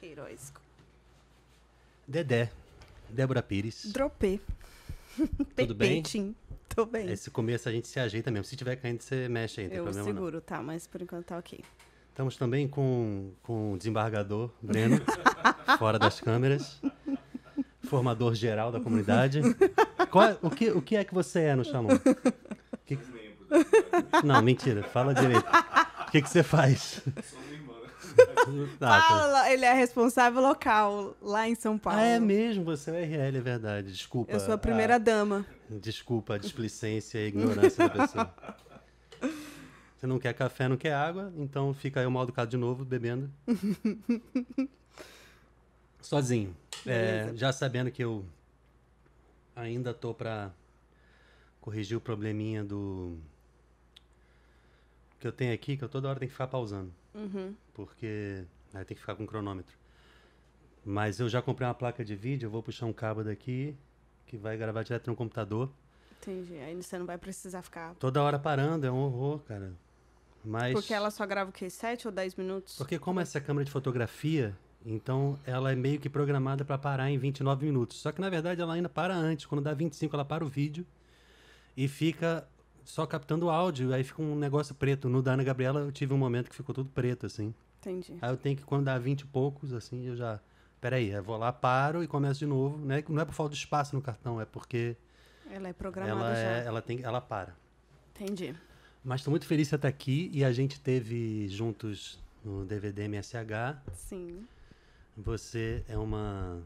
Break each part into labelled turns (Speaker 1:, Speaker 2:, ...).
Speaker 1: Queiroz.
Speaker 2: Dedé, Débora Pires.
Speaker 1: Dropê.
Speaker 2: Tudo bem?
Speaker 1: Tô bem.
Speaker 2: Esse começo a gente se ajeita mesmo. Se tiver caindo, você mexe aí, não tem
Speaker 1: Eu
Speaker 2: problema não.
Speaker 1: seguro, tá? Mas por enquanto tá ok.
Speaker 2: Estamos também com, com o desembargador Breno, fora das câmeras. Formador geral da comunidade. Qual é- o, que, o que é que você é no Xamã? Que- Não, mentira. Fala direito. O que, que você faz? Ah,
Speaker 1: Fala, ele é responsável local lá em São Paulo.
Speaker 2: Ah, é mesmo, você é o RL, é verdade. Desculpa.
Speaker 1: Eu sou a primeira dama.
Speaker 2: Desculpa a displicência e a ignorância da pessoa. Você não quer café, não quer água, então fica aí o mal educado de novo, bebendo. Sozinho. É, já sabendo que eu ainda tô pra corrigir o probleminha do. Que eu tenho aqui, que eu toda hora tenho que ficar pausando.
Speaker 1: Uhum.
Speaker 2: Porque aí tem que ficar com o cronômetro. Mas eu já comprei uma placa de vídeo, eu vou puxar um cabo daqui que vai gravar direto no computador.
Speaker 1: Entendi. Aí você não vai precisar ficar.
Speaker 2: Toda hora parando, é um horror, cara. Mas.
Speaker 1: Porque ela só grava o quê? 7 ou 10 minutos?
Speaker 2: Porque como essa câmera de fotografia, então ela é meio que programada para parar em 29 minutos. Só que na verdade ela ainda para antes. Quando dá 25, ela para o vídeo e fica só captando o áudio. Aí fica um negócio preto. No da Ana Gabriela eu tive um momento que ficou tudo preto, assim.
Speaker 1: Entendi.
Speaker 2: Aí eu tenho que, quando dá 20 e poucos, assim, eu já. Peraí, eu vou lá, paro e começo de novo. Né? Não é por falta de espaço no cartão, é porque
Speaker 1: Ela é programada
Speaker 2: ela,
Speaker 1: já.
Speaker 2: é, ela, tem, ela para.
Speaker 1: Entendi.
Speaker 2: Mas estou muito feliz de você estar aqui e a gente teve juntos no DVD MSH.
Speaker 1: Sim.
Speaker 2: Você é uma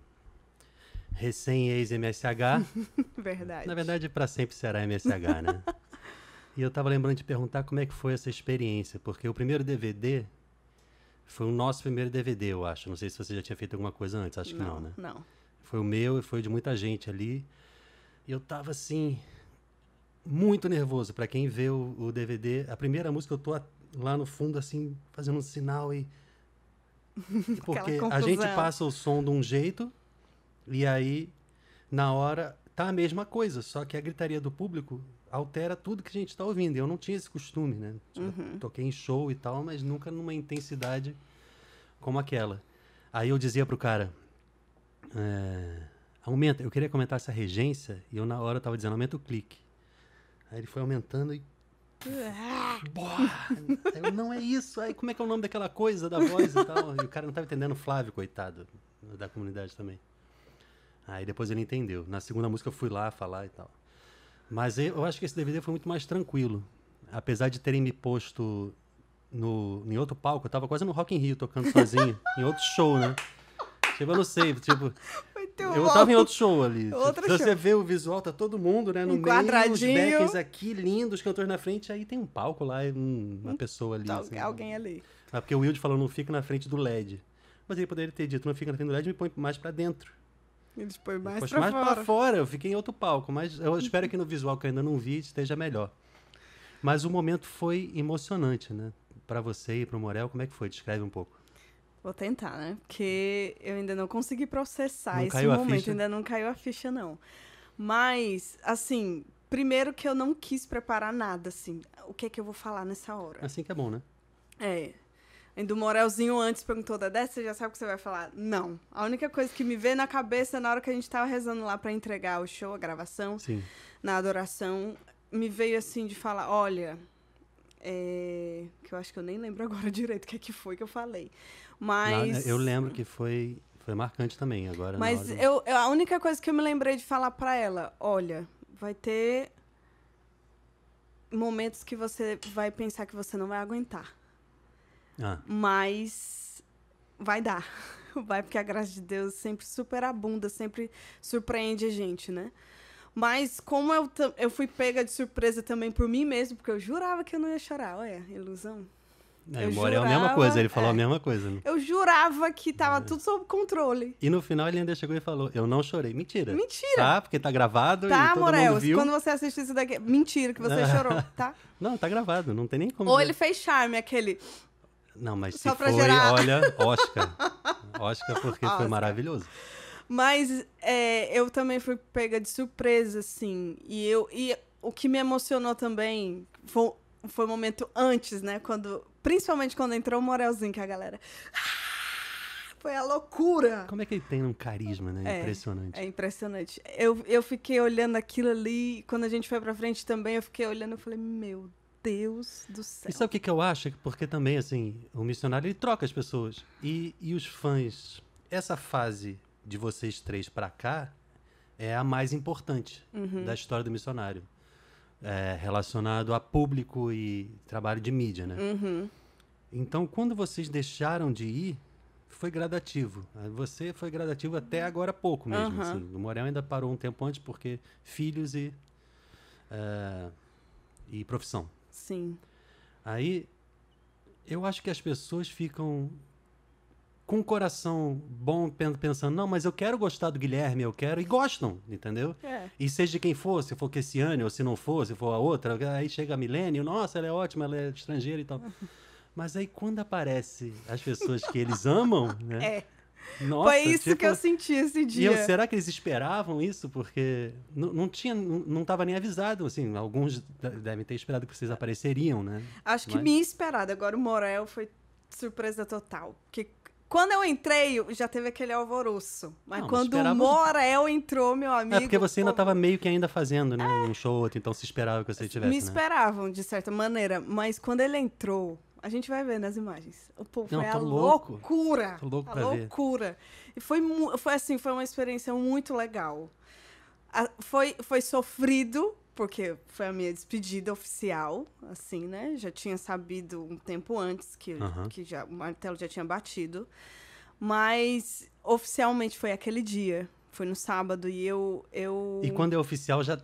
Speaker 2: recém-ex-MSH.
Speaker 1: Verdade.
Speaker 2: Na verdade, para sempre será MSH, né? e eu estava lembrando de perguntar como é que foi essa experiência, porque o primeiro DVD foi o nosso primeiro DVD, eu acho. Não sei se você já tinha feito alguma coisa antes, acho que não, né?
Speaker 1: Não.
Speaker 2: Foi o meu e foi de muita gente ali. E eu tava assim, muito nervoso. Pra quem vê o, o DVD, a primeira música eu tô lá no fundo, assim, fazendo um sinal e. Porque a gente passa o som de um jeito e aí, na hora, tá a mesma coisa. Só que a gritaria do público altera tudo que a gente tá ouvindo. Eu não tinha esse costume, né? Tipo,
Speaker 1: Uhum.
Speaker 2: Toquei em show e tal, mas nunca numa intensidade como aquela. Aí eu dizia pro cara, é, aumenta, eu queria comentar essa regência e eu na hora tava dizendo, aumenta o clique. Aí ele foi aumentando e. Eu, não é isso, aí como é que é o nome daquela coisa da voz e tal? E o cara não tava entendendo o Flávio, coitado, da comunidade também. Aí depois ele entendeu. Na segunda música eu fui lá falar e tal. Mas eu acho que esse DVD foi muito mais tranquilo. Apesar de terem me posto no, em outro palco, eu tava quase no Rock in Rio tocando sozinho, em outro show, né? Tipo, eu não sei, tipo, eu tava em outro show ali.
Speaker 1: Outro
Speaker 2: Se você
Speaker 1: show.
Speaker 2: vê o visual, tá todo mundo, né? No meio, os backings aqui, lindos, os cantores na frente, aí tem um palco lá e um- uma pessoa ali.
Speaker 1: Al-
Speaker 2: assim.
Speaker 1: Alguém ali.
Speaker 2: Ah, porque o Wilde falou, não fica na frente do LED. Mas ele poderia ter dito, não fica na frente do LED, me põe mais pra dentro.
Speaker 1: Eles põem mais
Speaker 2: Poxa,
Speaker 1: pra
Speaker 2: mais
Speaker 1: fora.
Speaker 2: pra fora, eu fiquei em outro palco. Mas eu espero que no visual que eu ainda não vi esteja melhor. Mas o momento foi emocionante, né? Pra você e pro Morel, como é que foi? Descreve um pouco.
Speaker 1: Vou tentar, né? Porque eu ainda não consegui processar
Speaker 2: Não
Speaker 1: esse momento. Ainda não caiu a ficha, não. Mas, assim, primeiro que eu não quis preparar nada, assim. O que é que eu vou falar nessa hora?
Speaker 2: Assim que é bom, né?
Speaker 1: É. Ainda o Morelzinho antes perguntou, Dedé, você já sabe o que você vai falar? Não. A única coisa que me veio na cabeça na hora que a gente tava rezando lá pra entregar o show, a gravação,
Speaker 2: Sim.
Speaker 1: na adoração, me veio assim de falar, olha, é, que eu acho que eu nem lembro agora direito o que, é que foi que eu falei. Mas.
Speaker 2: Não, eu lembro que foi, foi marcante também agora.
Speaker 1: Mas
Speaker 2: hora do-
Speaker 1: eu, a única coisa que eu me lembrei de falar pra ela, olha, vai ter momentos que você vai pensar que você não vai aguentar,
Speaker 2: Ah,
Speaker 1: mas vai dar. Vai porque a graça de Deus sempre superabunda, sempre surpreende a gente, né? Mas como eu, eu fui pega de surpresa também por mim mesmo, porque eu jurava que eu não ia chorar, olha, ilusão.
Speaker 2: é,
Speaker 1: eu
Speaker 2: Morel é a mesma
Speaker 1: jurava-
Speaker 2: coisa, ele falou
Speaker 1: é.
Speaker 2: a mesma coisa. né?
Speaker 1: Eu jurava que tava tudo sob controle.
Speaker 2: E no final ele ainda chegou e falou, eu não chorei. Mentira.
Speaker 1: Mentira!
Speaker 2: Tá, porque tá gravado e
Speaker 1: Tá,
Speaker 2: todo
Speaker 1: Morel,
Speaker 2: mundo viu.
Speaker 1: quando você assistir isso daqui. Mentira que você chorou, tá?
Speaker 2: Não, tá gravado, não tem nem como...
Speaker 1: Ou
Speaker 2: dizer.
Speaker 1: ele fez charme, aquele.
Speaker 2: Não, mas
Speaker 1: Só
Speaker 2: se foi,
Speaker 1: gerar-
Speaker 2: olha, Oscar. Oscar porque foi
Speaker 1: Oscar.
Speaker 2: maravilhoso.
Speaker 1: Mas é, eu também fui pega de surpresa, assim. E, eu, e o que me emocionou também foi, foi o momento antes, né? Quando, principalmente quando entrou o Morelzinho, que a galera. "Ah!" Foi a loucura.
Speaker 2: Como é que ele tem um carisma, né?
Speaker 1: É,
Speaker 2: Impressionante.
Speaker 1: É impressionante. Eu, eu fiquei olhando aquilo ali, quando a gente foi pra frente também, eu fiquei olhando e falei, meu Deus do céu.
Speaker 2: E sabe o que, que eu acho? Porque também, assim, o missionário ele troca as pessoas. E, e os fãs, essa fase de vocês três pra cá é a mais importante
Speaker 1: Uhum.
Speaker 2: da história do missionário. É, relacionado a público e trabalho de mídia, né?
Speaker 1: Uhum.
Speaker 2: Então, quando vocês deixaram de ir, foi gradativo. Ah, Você foi gradativo até agora pouco mesmo.
Speaker 1: Aham.
Speaker 2: assim. O Morel ainda parou um tempo antes porque filhos e, eh, e profissão.
Speaker 1: Sim.
Speaker 2: Aí, eu acho que as pessoas ficam com o coração bom pen- pensando, não, mas eu quero gostar do Guilherme, eu quero, e gostam, entendeu?
Speaker 1: É.
Speaker 2: E seja de quem for, se for Kessiane ou se não for, se for a outra, aí chega a Milênio, nossa, ela é ótima, ela é estrangeira e tal. Mas aí quando aparece as pessoas que eles amam, né?
Speaker 1: É.
Speaker 2: Nossa,
Speaker 1: Foi isso
Speaker 2: tipo,
Speaker 1: que eu senti esse dia.
Speaker 2: eu, será que eles esperavam isso? Porque não, não tinha, não, não tava nem avisado, assim, alguns de- devem ter esperado que vocês apareceriam, né?
Speaker 1: Acho que
Speaker 2: Mas-
Speaker 1: me esperado. Agora o Morel foi surpresa total. Porque quando eu entrei, já teve aquele alvoroço. Mas
Speaker 2: Não,
Speaker 1: quando o
Speaker 2: esperava-
Speaker 1: Morel entrou, meu amigo.
Speaker 2: É porque você ainda estava meio que ainda fazendo, né? Um show ou outro, então se esperava que você tivesse,
Speaker 1: Me
Speaker 2: né?
Speaker 1: esperavam, de certa maneira. Mas quando ele entrou, a gente vai ver nas imagens. O povo
Speaker 2: Não,
Speaker 1: foi
Speaker 2: tô
Speaker 1: a
Speaker 2: louco.
Speaker 1: loucura.
Speaker 2: Tô louco
Speaker 1: a
Speaker 2: pra ver.
Speaker 1: loucura. E foi, foi assim, foi uma experiência muito legal. A- foi, foi sofrido, porque foi a minha despedida oficial, assim, né? Já tinha sabido um tempo antes que, que já, o martelo já tinha batido. Mas oficialmente foi aquele dia. Foi no sábado e eu. eu...
Speaker 2: E quando é oficial já.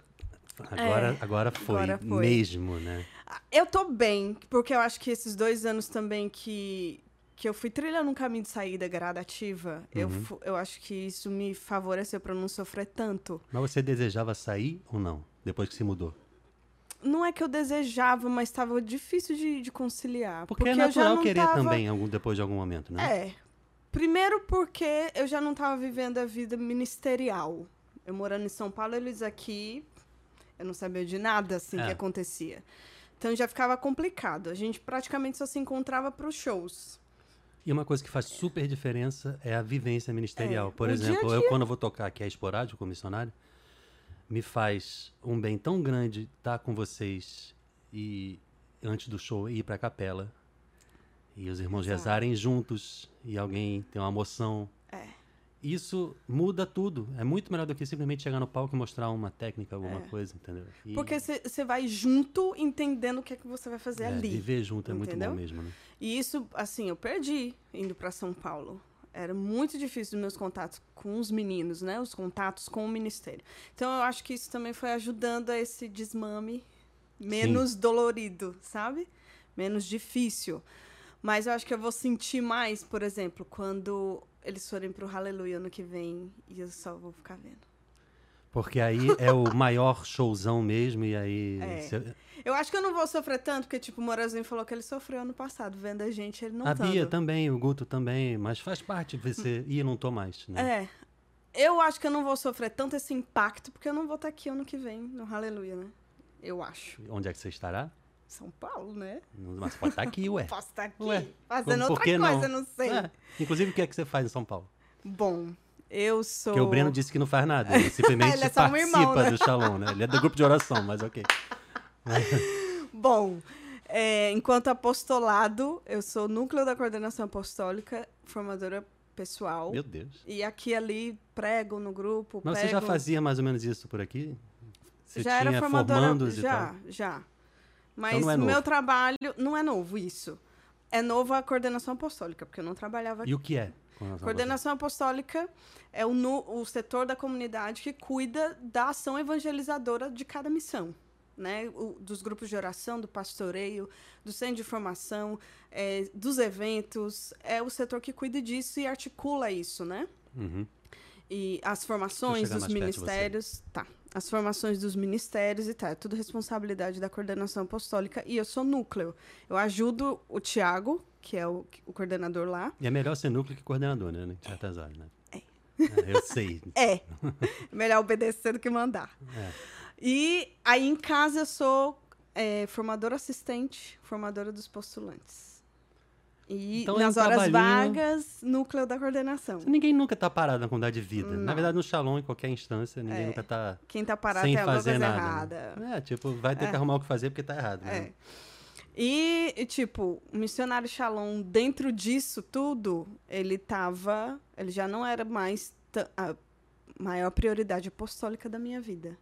Speaker 2: Agora, agora, foi,
Speaker 1: É, agora foi.
Speaker 2: mesmo, né?
Speaker 1: Eu tô bem, porque eu acho que esses dois anos também que, que eu fui trilhando um caminho de saída gradativa, eu,
Speaker 2: Uhum.
Speaker 1: fu- eu acho que isso me favoreceu pra não sofrer tanto.
Speaker 2: Mas você desejava sair ou não? Depois que se mudou?
Speaker 1: Não é que eu desejava, mas estava difícil de, de conciliar.
Speaker 2: Porque, é
Speaker 1: eu já
Speaker 2: natural querer
Speaker 1: tava-
Speaker 2: também algum, depois de algum momento, né?
Speaker 1: É. Primeiro porque eu já não estava vivendo a vida ministerial. Eu morando em São Paulo, eles aqui, eu não sabia de nada assim que
Speaker 2: É.
Speaker 1: acontecia. Então já ficava complicado. A gente praticamente só se encontrava para os shows.
Speaker 2: E uma coisa que faz super diferença é a vivência ministerial.
Speaker 1: É,
Speaker 2: Por
Speaker 1: o
Speaker 2: exemplo,
Speaker 1: dia a
Speaker 2: eu quando eu vou tocar aqui é esporádico missionário, me faz um bem tão grande estar com vocês e antes do show ir para a capela e os irmãos
Speaker 1: Exato.
Speaker 2: rezarem juntos e alguém tem uma emoção. Isso muda tudo. É muito melhor do que simplesmente chegar no palco e mostrar uma técnica, alguma
Speaker 1: É.
Speaker 2: coisa, entendeu? E,
Speaker 1: Porque você vai junto entendendo o que é que você vai fazer
Speaker 2: é,
Speaker 1: ali.
Speaker 2: Viver junto é muito bom mesmo, né?
Speaker 1: E isso, assim, eu perdi indo para São Paulo. Era muito difícil os meus contatos com os meninos, né? Os contatos com o ministério. Então eu acho que isso também foi ajudando a esse desmame menos dolorido, sabe? Menos difícil. Mas eu acho que eu vou sentir mais, por exemplo, quando eles forem pro Hallelujah ano que vem e eu só vou ficar vendo.
Speaker 2: Porque aí é o maior showzão mesmo, e aí.
Speaker 1: É.
Speaker 2: cê-
Speaker 1: Eu acho que eu não vou sofrer tanto, porque, tipo, o Morelzinho falou que ele sofreu ano passado, vendo a gente, ele não
Speaker 2: a
Speaker 1: tando.
Speaker 2: Bia também, o Guto também, mas faz parte você. Ih, não tô mais, né?
Speaker 1: É. Eu acho que eu não vou sofrer tanto esse impacto, porque eu não vou estar aqui ano que vem, no Hallelujah, né? Eu acho.
Speaker 2: Onde é que você estará?
Speaker 1: São Paulo, né?
Speaker 2: Mas pode estar aqui, ué.
Speaker 1: Posso estar aqui
Speaker 2: Ué,
Speaker 1: fazendo
Speaker 2: por
Speaker 1: outra
Speaker 2: que não?
Speaker 1: coisa, não, sei.
Speaker 2: É. Inclusive, o que é que você faz em São Paulo?
Speaker 1: Bom, eu sou.
Speaker 2: Porque o Breno disse que não faz nada. Ele simplesmente
Speaker 1: Ele é só um
Speaker 2: participa
Speaker 1: irmão, né?
Speaker 2: do Shalom, né? Ele é do grupo de oração, mas ok.
Speaker 1: Bom, é, enquanto apostolado, eu sou núcleo da coordenação apostólica, formadora pessoal.
Speaker 2: Meu Deus.
Speaker 1: E aqui ali prego no grupo.
Speaker 2: Mas você
Speaker 1: pego...
Speaker 2: já fazia mais ou menos isso por aqui? Você
Speaker 1: já
Speaker 2: tinha
Speaker 1: era formadora.
Speaker 2: formandos e
Speaker 1: já,
Speaker 2: tal?
Speaker 1: já. Mas
Speaker 2: não é
Speaker 1: o meu trabalho não é novo isso. É novo a coordenação apostólica, porque eu não trabalhava aqui.
Speaker 2: E o que é? coordenação
Speaker 1: Coordenação apostólica é o, nu- o setor da comunidade que cuida da ação evangelizadora de cada missão. Né? O- dos grupos de oração, do pastoreio, do centro de formação, é, dos eventos. É o setor que cuida disso e articula isso, né?
Speaker 2: Uhum.
Speaker 1: E as formações dos ministérios. Tá. As formações dos ministérios e tal. É tudo responsabilidade da coordenação apostólica. E eu sou núcleo. Eu ajudo o Tiago, que é o, o coordenador lá.
Speaker 2: E é melhor ser núcleo que coordenador, né? Em certas áreas, né?
Speaker 1: É.
Speaker 2: É, eu sei.
Speaker 1: É. Melhor obedecer do que mandar.
Speaker 2: É.
Speaker 1: E aí em casa eu sou é, formadora assistente, formadora dos postulantes. E
Speaker 2: Então é um
Speaker 1: nas horas vagas, núcleo da coordenação.
Speaker 2: Ninguém nunca tá parado na comunidade de vida. Na
Speaker 1: Não.
Speaker 2: verdade, no Shalom, em qualquer instância, ninguém
Speaker 1: É.
Speaker 2: nunca tá
Speaker 1: Quem tá parado
Speaker 2: sem
Speaker 1: tem alguma
Speaker 2: fazer
Speaker 1: coisa
Speaker 2: nada.
Speaker 1: errada.
Speaker 2: né? É, tipo, vai ter
Speaker 1: É.
Speaker 2: que arrumar o que fazer porque tá errado. né?
Speaker 1: É. E, tipo, o missionário Shalom, dentro disso tudo, ele tava. Ele já não era mais a maior prioridade apostólica da minha vida.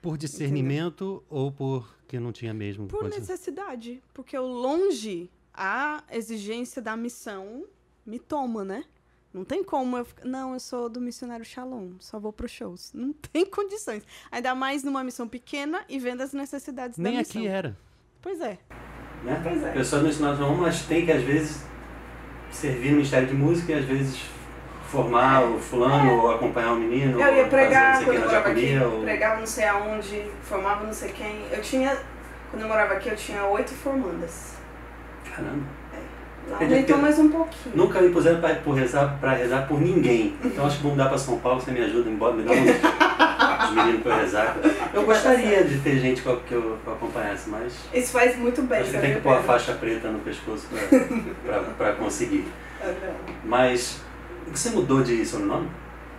Speaker 2: Por discernimento ou porque não tinha mesmo
Speaker 1: Por
Speaker 2: coisa?
Speaker 1: necessidade. Porque eu longe a exigência da missão me toma, né? Não tem como eu ficar. Não, eu sou do missionário Shalom, só vou para shows. Não tem condições. Ainda mais numa missão pequena e vendo as necessidades
Speaker 2: Nem
Speaker 1: da missão.
Speaker 2: aqui era.
Speaker 1: Pois é.
Speaker 2: Né?
Speaker 1: Pois é.
Speaker 2: Pessoas no ensino Shalom, mas tem que, às vezes, servir no Ministério de Música e, às vezes, formar o fulano ou acompanhar o menino.
Speaker 1: É. Eu ia pregar quando eu morava aqui,
Speaker 2: ou-
Speaker 1: pregava não sei aonde, formava não sei quem. Eu tinha, quando eu morava aqui, eu tinha oito formandas.
Speaker 2: Caramba.
Speaker 1: Lá aumentou
Speaker 2: que-
Speaker 1: mais um pouquinho.
Speaker 2: Nunca me puseram pra, por rezar, pra rezar por ninguém. Então acho que vou mudar pra São Paulo, você me ajuda, embora me dá uns, uns meninos pra eu rezar. Eu gostaria de ter gente que eu, que eu, acompanhasse, mas
Speaker 1: Isso faz muito bem, sabia,
Speaker 2: tem que pôr a faixa preta no pescoço pra conseguir.
Speaker 1: Não.
Speaker 2: Mas você mudou de sobrenome?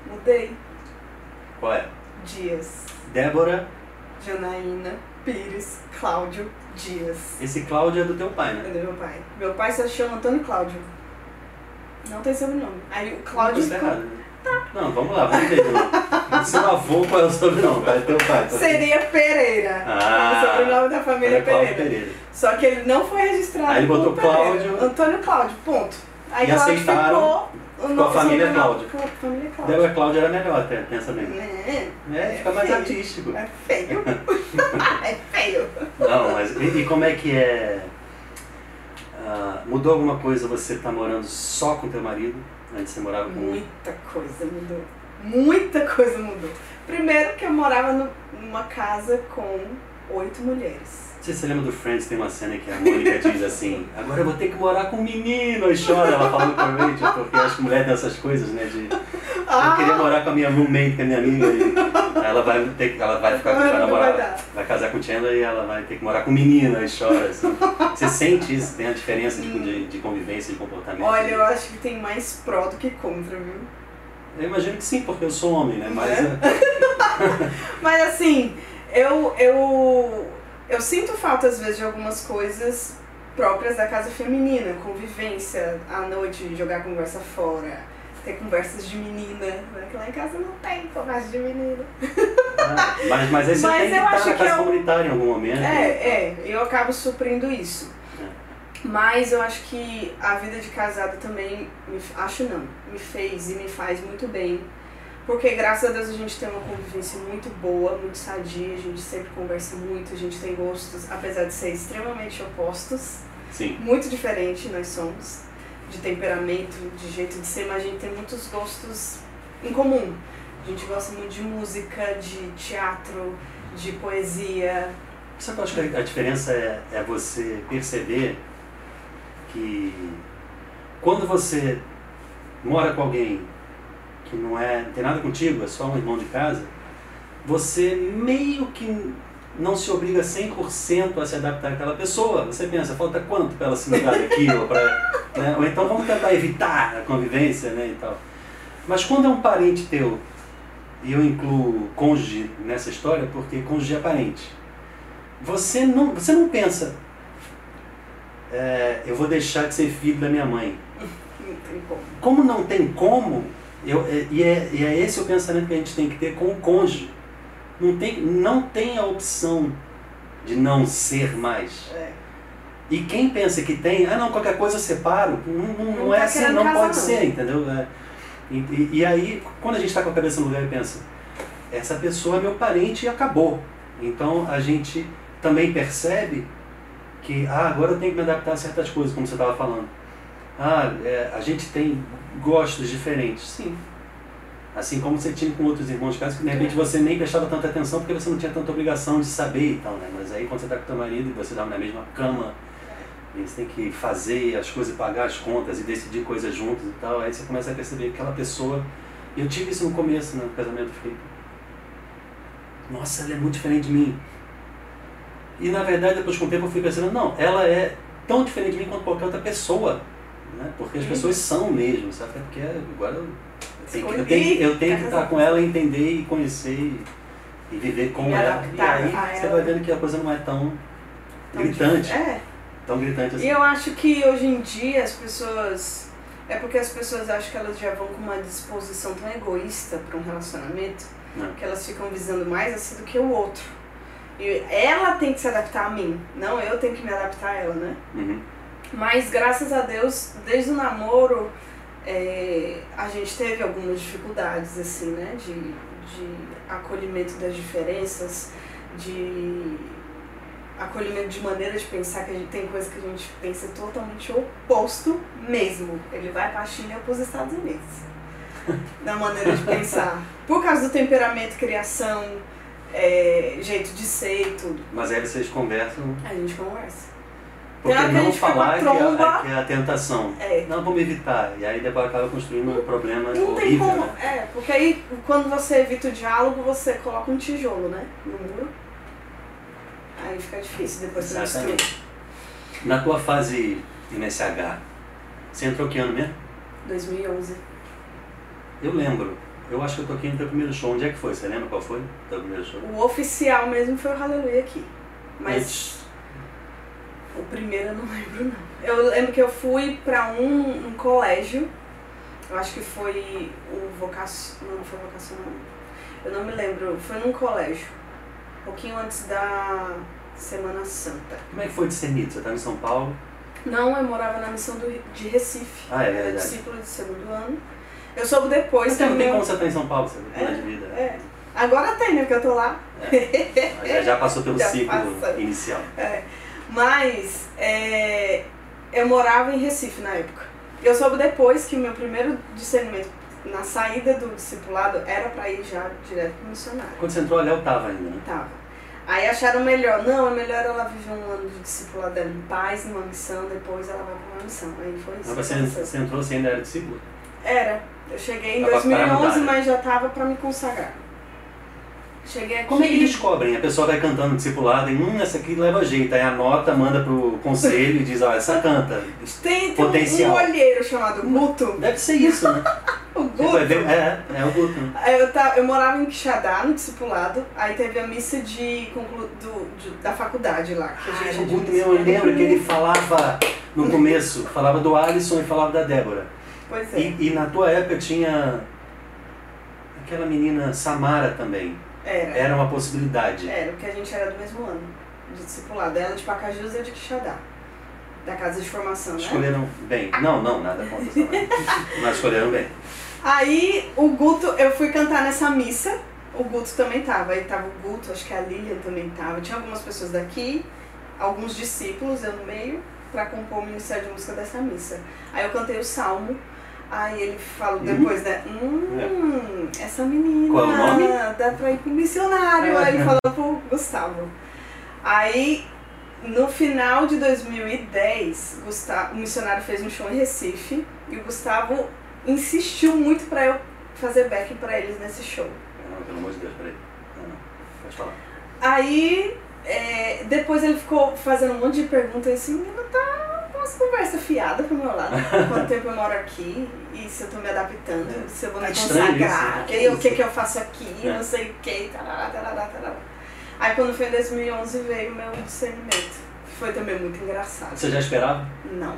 Speaker 1: Mudei.
Speaker 2: Qual é?
Speaker 1: Dias.
Speaker 2: Débora,
Speaker 1: Janaína Pires Cláudio Dias.
Speaker 2: esse Cláudio é do teu pai, né?
Speaker 1: Cadê meu pai? Meu pai se chama Antônio Cláudio. Não tem sobrenome. Aí o Cláudio
Speaker 2: Isso tá
Speaker 1: ficou-
Speaker 2: errado. né? Não, vamos lá, vamos ver. Do seu avô, qual é o sobrenome? Tá? Teu pai. tá?
Speaker 1: seria Pereira.
Speaker 2: Ah,
Speaker 1: o sobrenome da família
Speaker 2: é
Speaker 1: Pereira.
Speaker 2: Pereira.
Speaker 1: Só que ele não foi registrado.
Speaker 2: Aí ele botou. Cláudio.
Speaker 1: Antônio Cláudio, ponto. Aí
Speaker 2: E
Speaker 1: Cláudio
Speaker 2: aceitaram.
Speaker 1: ficou.
Speaker 2: Ficou a família
Speaker 1: sobrenome-
Speaker 2: Cláudio.
Speaker 1: Clá- Família Cláudio.
Speaker 2: Débora Cláudio era melhor até, pensa bem.
Speaker 1: É,
Speaker 2: É, fica mais
Speaker 1: feio.
Speaker 2: artístico.
Speaker 1: É feio. é feio.
Speaker 2: Não, mas e, e como é que é? ah, mudou alguma coisa você tá morando só com teu marido? Antes você morava com.
Speaker 1: Muita coisa mudou. Muita coisa mudou. Primeiro que eu morava no- numa casa com oito mulheres.
Speaker 2: Você se lembra do Friends? Tem uma cena que a Mônica diz assim: Agora eu vou ter que morar com um menino. E chora ela falando com a Rachel, porque acho que mulher tem essas coisas, né? De eu queria morar com a minha roommate, com a minha amiga. E ela vai, ter, que- ela vai ficar com
Speaker 1: Ah,
Speaker 2: vai namorar,
Speaker 1: vai
Speaker 2: casar com o Chandler e ela vai ter que morar com um menino. E chora. Assim. Você sente isso? Tem a diferença de, de, de convivência, de comportamento?
Speaker 1: Olha, eu acho que tem mais pró do que contra, viu?
Speaker 2: Eu imagino que sim, porque eu sou homem, né? Mas.
Speaker 1: É? Mas assim, eu, eu, eu sinto falta às vezes de algumas coisas próprias da casa feminina, convivência à noite, jogar conversa fora, ter conversas de menina, né? Que lá em casa não tem conversa de menina.
Speaker 2: Ah, mas, mas aí você
Speaker 1: Mas
Speaker 2: tem que
Speaker 1: eu
Speaker 2: estar
Speaker 1: acho
Speaker 2: na
Speaker 1: que
Speaker 2: casa
Speaker 1: eu-
Speaker 2: comunitária em algum momento. né?
Speaker 1: É, é, eu acabo suprindo isso. Mas eu acho que a vida de casada também, me, acho não, me fez e me faz muito bem. Porque graças a Deus a gente tem uma convivência muito boa, muito sadia, a gente sempre conversa muito, a gente tem gostos, apesar de ser extremamente opostos,
Speaker 2: Sim.
Speaker 1: muito diferente nós somos, de temperamento, de jeito de ser, mas a gente tem muitos gostos em comum. A gente gosta muito de música, de teatro, de poesia.
Speaker 2: O que eu acho que a diferença é, é você perceber que quando você mora com alguém que não é não tem nada contigo, é só um irmão de casa, você meio que não se obriga 100% a se adaptar àquela pessoa. Você pensa, falta quanto para ela se mudar daqui? ou, pra, né? ou então vamos tentar evitar a convivência né, e tal. Mas quando é um parente teu, e eu incluo cônjuge nessa história porque cônjuge é parente, você não, você não pensa, é, eu vou deixar de ser filho da minha mãe.
Speaker 1: Não como.
Speaker 2: Como não tem como, eu, é- e, é, e é esse o pensamento que a gente tem que ter com o cônjuge. Não tem, não tem a opção de não ser mais.
Speaker 1: É.
Speaker 2: E quem pensa que tem, ah não, qualquer coisa eu separo, não, não, não é
Speaker 1: tá
Speaker 2: assim,
Speaker 1: querendo
Speaker 2: não pode
Speaker 1: não.
Speaker 2: ser, entendeu? É. E, e- e aí, quando a gente está com a cabeça no lugar e pensa, essa pessoa é meu parente e acabou. Então a gente também percebe que, ah, agora eu tenho que me adaptar a certas coisas, como você estava falando. Ah, é, a gente tem gostos diferentes, sim. Assim como você tinha com outros irmãos de casa, que de repente você nem prestava tanta atenção porque você não tinha tanta obrigação de saber e tal, né? Mas aí quando você está com teu marido e você dorme na mesma cama, você tem que fazer as coisas, pagar as contas e decidir coisas juntos e tal, aí você começa a perceber que aquela pessoa. Eu tive isso no começo, né, no casamento, fiquei. Nossa, ela é muito diferente de mim. E na verdade, depois com o tempo, eu fui pensando, não, ela é tão diferente de mim quanto qualquer outra pessoa. Né? Porque as pessoas são mesmo, sabe? É porque agora eu tenho, que, eu tenho, eu tenho que estar com ela, entender e conhecer e, e viver com
Speaker 1: E
Speaker 2: ela. E aí você
Speaker 1: ela.
Speaker 2: vai vendo que a coisa não é tão
Speaker 1: Então,
Speaker 2: gritante,
Speaker 1: É.
Speaker 2: tão gritante assim.
Speaker 1: E eu acho que hoje em dia as pessoas. É porque as pessoas acham que elas já vão com uma disposição tão egoísta para um relacionamento
Speaker 2: Não.
Speaker 1: que elas ficam visando mais assim do que o outro. E ela tem que se adaptar a mim, não eu tenho que me adaptar a ela, né?
Speaker 2: Uhum.
Speaker 1: Mas graças a Deus, desde o namoro, é, a gente teve algumas dificuldades, assim, né? De, de acolhimento das diferenças, de acolhimento de maneira de pensar, que a gente tem coisa que a gente pensa totalmente oposto mesmo. Ele vai pra China e eu pros Estados Unidos. Na maneira de pensar. Por causa do temperamento, criação, é, jeito de ser e tudo.
Speaker 2: Mas aí vocês conversam.
Speaker 1: A gente conversa.
Speaker 2: Porque não falar que é, a- que é a tentação.
Speaker 1: É.
Speaker 2: Não, vamos evitar. E aí depois acaba construindo um problema
Speaker 1: Não tem
Speaker 2: horrível,
Speaker 1: como.
Speaker 2: né?
Speaker 1: É, porque aí quando você evita o diálogo, você coloca um tijolo, né? No muro. Aí fica difícil depois você destruir.
Speaker 2: Na tua fase MSH, você entrou que ano mesmo?
Speaker 1: 2011.
Speaker 2: Eu lembro. Eu acho que eu toquei no teu primeiro show. Onde é que foi? Você lembra qual foi o teu primeiro show?
Speaker 1: O oficial mesmo foi o Hallelujah aqui. Mas
Speaker 2: Antes.
Speaker 1: O primeiro eu não lembro, não. Eu lembro que eu fui pra um, um colégio. Eu acho que foi o vocacional. Não, não foi vocacional. Eu não me lembro. Foi num colégio. Um pouquinho antes da Semana Santa.
Speaker 2: Como é que foi discernido? Você estava em São Paulo?
Speaker 1: Não, eu morava na missão do, de Recife.
Speaker 2: Ah, é
Speaker 1: Eu era
Speaker 2: verdade.
Speaker 1: discípula de segundo ano. Eu soube depois
Speaker 2: Mas
Speaker 1: que
Speaker 2: não tem
Speaker 1: meu...
Speaker 2: como você estar em São Paulo, você
Speaker 1: É,
Speaker 2: é, de vida.
Speaker 1: É. Agora tem, né? Porque eu tô lá.
Speaker 2: Mas Já, já passou pelo
Speaker 1: Já
Speaker 2: ciclo
Speaker 1: passou.
Speaker 2: inicial.
Speaker 1: Mas é, eu morava em Recife na época. Eu soube depois que o meu primeiro discernimento na saída do discipulado era pra ir já direto pro missionário.
Speaker 2: Quando você entrou, a Léo tava ainda, né?
Speaker 1: Tava. Aí acharam melhor, não, é melhor ela viver um ano de discipulado dela em paz, numa missão, depois ela vai pra uma missão. Aí foi isso.
Speaker 2: Mas você, você entrou, você ainda era discípulo?
Speaker 1: Era. Eu cheguei em
Speaker 2: Tava pra
Speaker 1: 2011,
Speaker 2: mudar, né?
Speaker 1: mas já tava pra me consagrar. Cheguei aqui.
Speaker 2: Como é que descobrem? A pessoa vai cantando discipulado e, hum, essa aqui leva jeito. Aí anota, manda pro conselho e diz, ó, essa canta.
Speaker 1: Tem, tem um-
Speaker 2: Potencial.
Speaker 1: um olheiro chamado Guto.
Speaker 2: Deve ser isso, né?
Speaker 1: O Guto.
Speaker 2: É, é o Guto. né?
Speaker 1: Aí Eu, ta- eu morava em Quixadá, no discipulado. Aí teve a missa de, conclu, do, de- da faculdade lá. Que a
Speaker 2: Ah,
Speaker 1: gente
Speaker 2: o Guto, eu lembro que ele falava no começo, falava do Alisson e falava da Débora.
Speaker 1: Pois é.
Speaker 2: E, e na tua época tinha aquela menina Samara também.
Speaker 1: Era.
Speaker 2: Era uma possibilidade.
Speaker 1: Era, porque a gente era do mesmo ano de discipulado. Ela de Pacajus e eu de Quixadá. Da casa de formação, né?
Speaker 2: Escolheram bem. Não, não, nada contra. Mas escolheram bem.
Speaker 1: Aí o Guto, eu fui cantar nessa missa, o Guto também tava. Aí tava o Guto, acho que a Lilian também tava. Tinha algumas pessoas daqui, alguns discípulos, eu no meio, pra compor o ministério de música dessa missa. Aí eu cantei o salmo. Aí ele falou
Speaker 2: Uhum.
Speaker 1: depois, né? Hum, essa menina
Speaker 2: Qual o nome?
Speaker 1: dá pra ir pro missionário. Aí ele falou pro Gustavo. Aí, no final de 2010, Gustavo, o missionário fez um show em Recife e o Gustavo insistiu muito pra eu fazer backing pra eles nesse show.
Speaker 2: Não, pelo amor de Deus, peraí. Não, não. Pode falar.
Speaker 1: Aí, é, depois ele ficou fazendo um monte de perguntas assim, menina, tá umas conversa fiada pro meu lado. Quanto tempo eu moro aqui e se eu tô me adaptando, se eu vou
Speaker 2: Tá
Speaker 1: me consagrar,
Speaker 2: isso, né?
Speaker 1: o que que eu faço aqui,
Speaker 2: É.
Speaker 1: não sei o que, tarará, tarará, tarará. Aí quando foi em 2011 veio o meu discernimento. Foi também muito engraçado.
Speaker 2: Você já esperava?
Speaker 1: Não.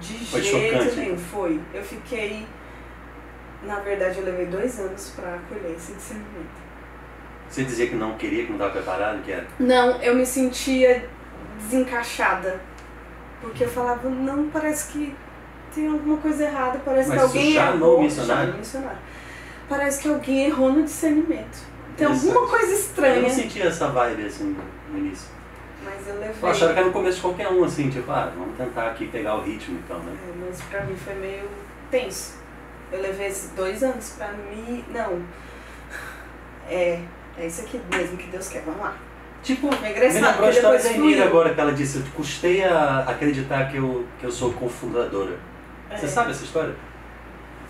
Speaker 1: De
Speaker 2: Foi
Speaker 1: jeito
Speaker 2: chocante,
Speaker 1: nenhum. Foi. Eu fiquei. Na verdade, eu levei dois anos pra acolher esse discernimento.
Speaker 2: Você dizia que não queria, que não estava preparado, que era.
Speaker 1: Não, eu me sentia desencaixada. Porque eu falava, não, parece que tem alguma coisa errada, parece
Speaker 2: Mas
Speaker 1: que alguém errou.
Speaker 2: missionário?
Speaker 1: Já no missionário. Parece que alguém errou no discernimento. Tem
Speaker 2: Interessante.
Speaker 1: alguma coisa
Speaker 2: Eu
Speaker 1: estranha.
Speaker 2: não sentia essa vibe assim no início.
Speaker 1: Mas eu levei.
Speaker 2: Eu achava que era no começo de qualquer um, assim, tipo, ah, vamos tentar aqui pegar o ritmo então, né?
Speaker 1: É, mas pra mim foi meio tenso. Eu levei esses dois anos pra mim. Não. É, é isso aqui mesmo que Deus quer. Vamos lá.
Speaker 2: Tipo,
Speaker 1: É
Speaker 2: me
Speaker 1: engraçado,
Speaker 2: lembrou a história
Speaker 1: depois
Speaker 2: da
Speaker 1: fluiu.
Speaker 2: agora, que ela disse, eu custei a acreditar que eu, que eu sou cofundadora. Você
Speaker 1: É,
Speaker 2: sabe essa história?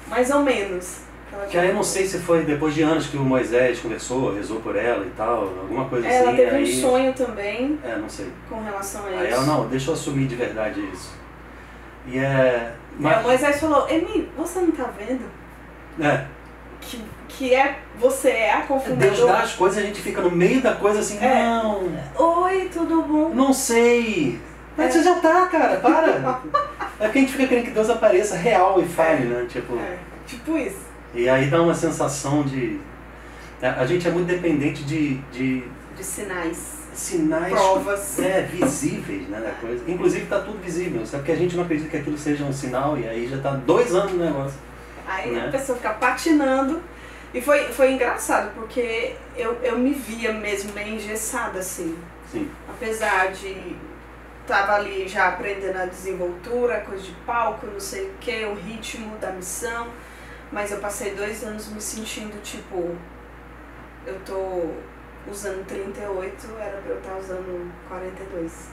Speaker 1: Mais ou menos. Ela
Speaker 2: Que aí eu não sei se foi depois de anos que o Moisés conversou, rezou por ela e tal, alguma coisa
Speaker 1: Ela
Speaker 2: assim.
Speaker 1: teve
Speaker 2: aí...
Speaker 1: um sonho também
Speaker 2: É, não sei.
Speaker 1: com relação a
Speaker 2: Aí
Speaker 1: isso.
Speaker 2: ela, não, deixa eu assumir de verdade isso. E é.
Speaker 1: Mas... Moisés falou, Emi, você não tá vendo?
Speaker 2: É.
Speaker 1: Que, que é, você é a confundidora.
Speaker 2: Deus dá as coisas, a gente fica no meio da coisa assim, é. não.
Speaker 1: Oi, tudo bom?
Speaker 2: Não sei. Mas é. você já tá, cara, para. é porque a gente fica querendo que Deus apareça real e fale, né? Tipo,
Speaker 1: é, tipo isso.
Speaker 2: E aí dá uma sensação de. A gente é muito dependente de.
Speaker 1: De, de sinais
Speaker 2: sinais
Speaker 1: provas
Speaker 2: é, visíveis né, da coisa. Inclusive está tudo visível, só que a gente não acredita que aquilo seja um sinal e aí já está dois anos no negócio.
Speaker 1: Aí né? a pessoa fica patinando. E foi, foi engraçado, porque eu, eu me via mesmo meio engessada, assim.
Speaker 2: Sim.
Speaker 1: Apesar de tava ali já aprendendo a desenvoltura, coisa de palco, não sei o que, o ritmo da missão. Mas eu passei dois anos me sentindo tipo, eu tô usando 38, era pra eu estar usando 42.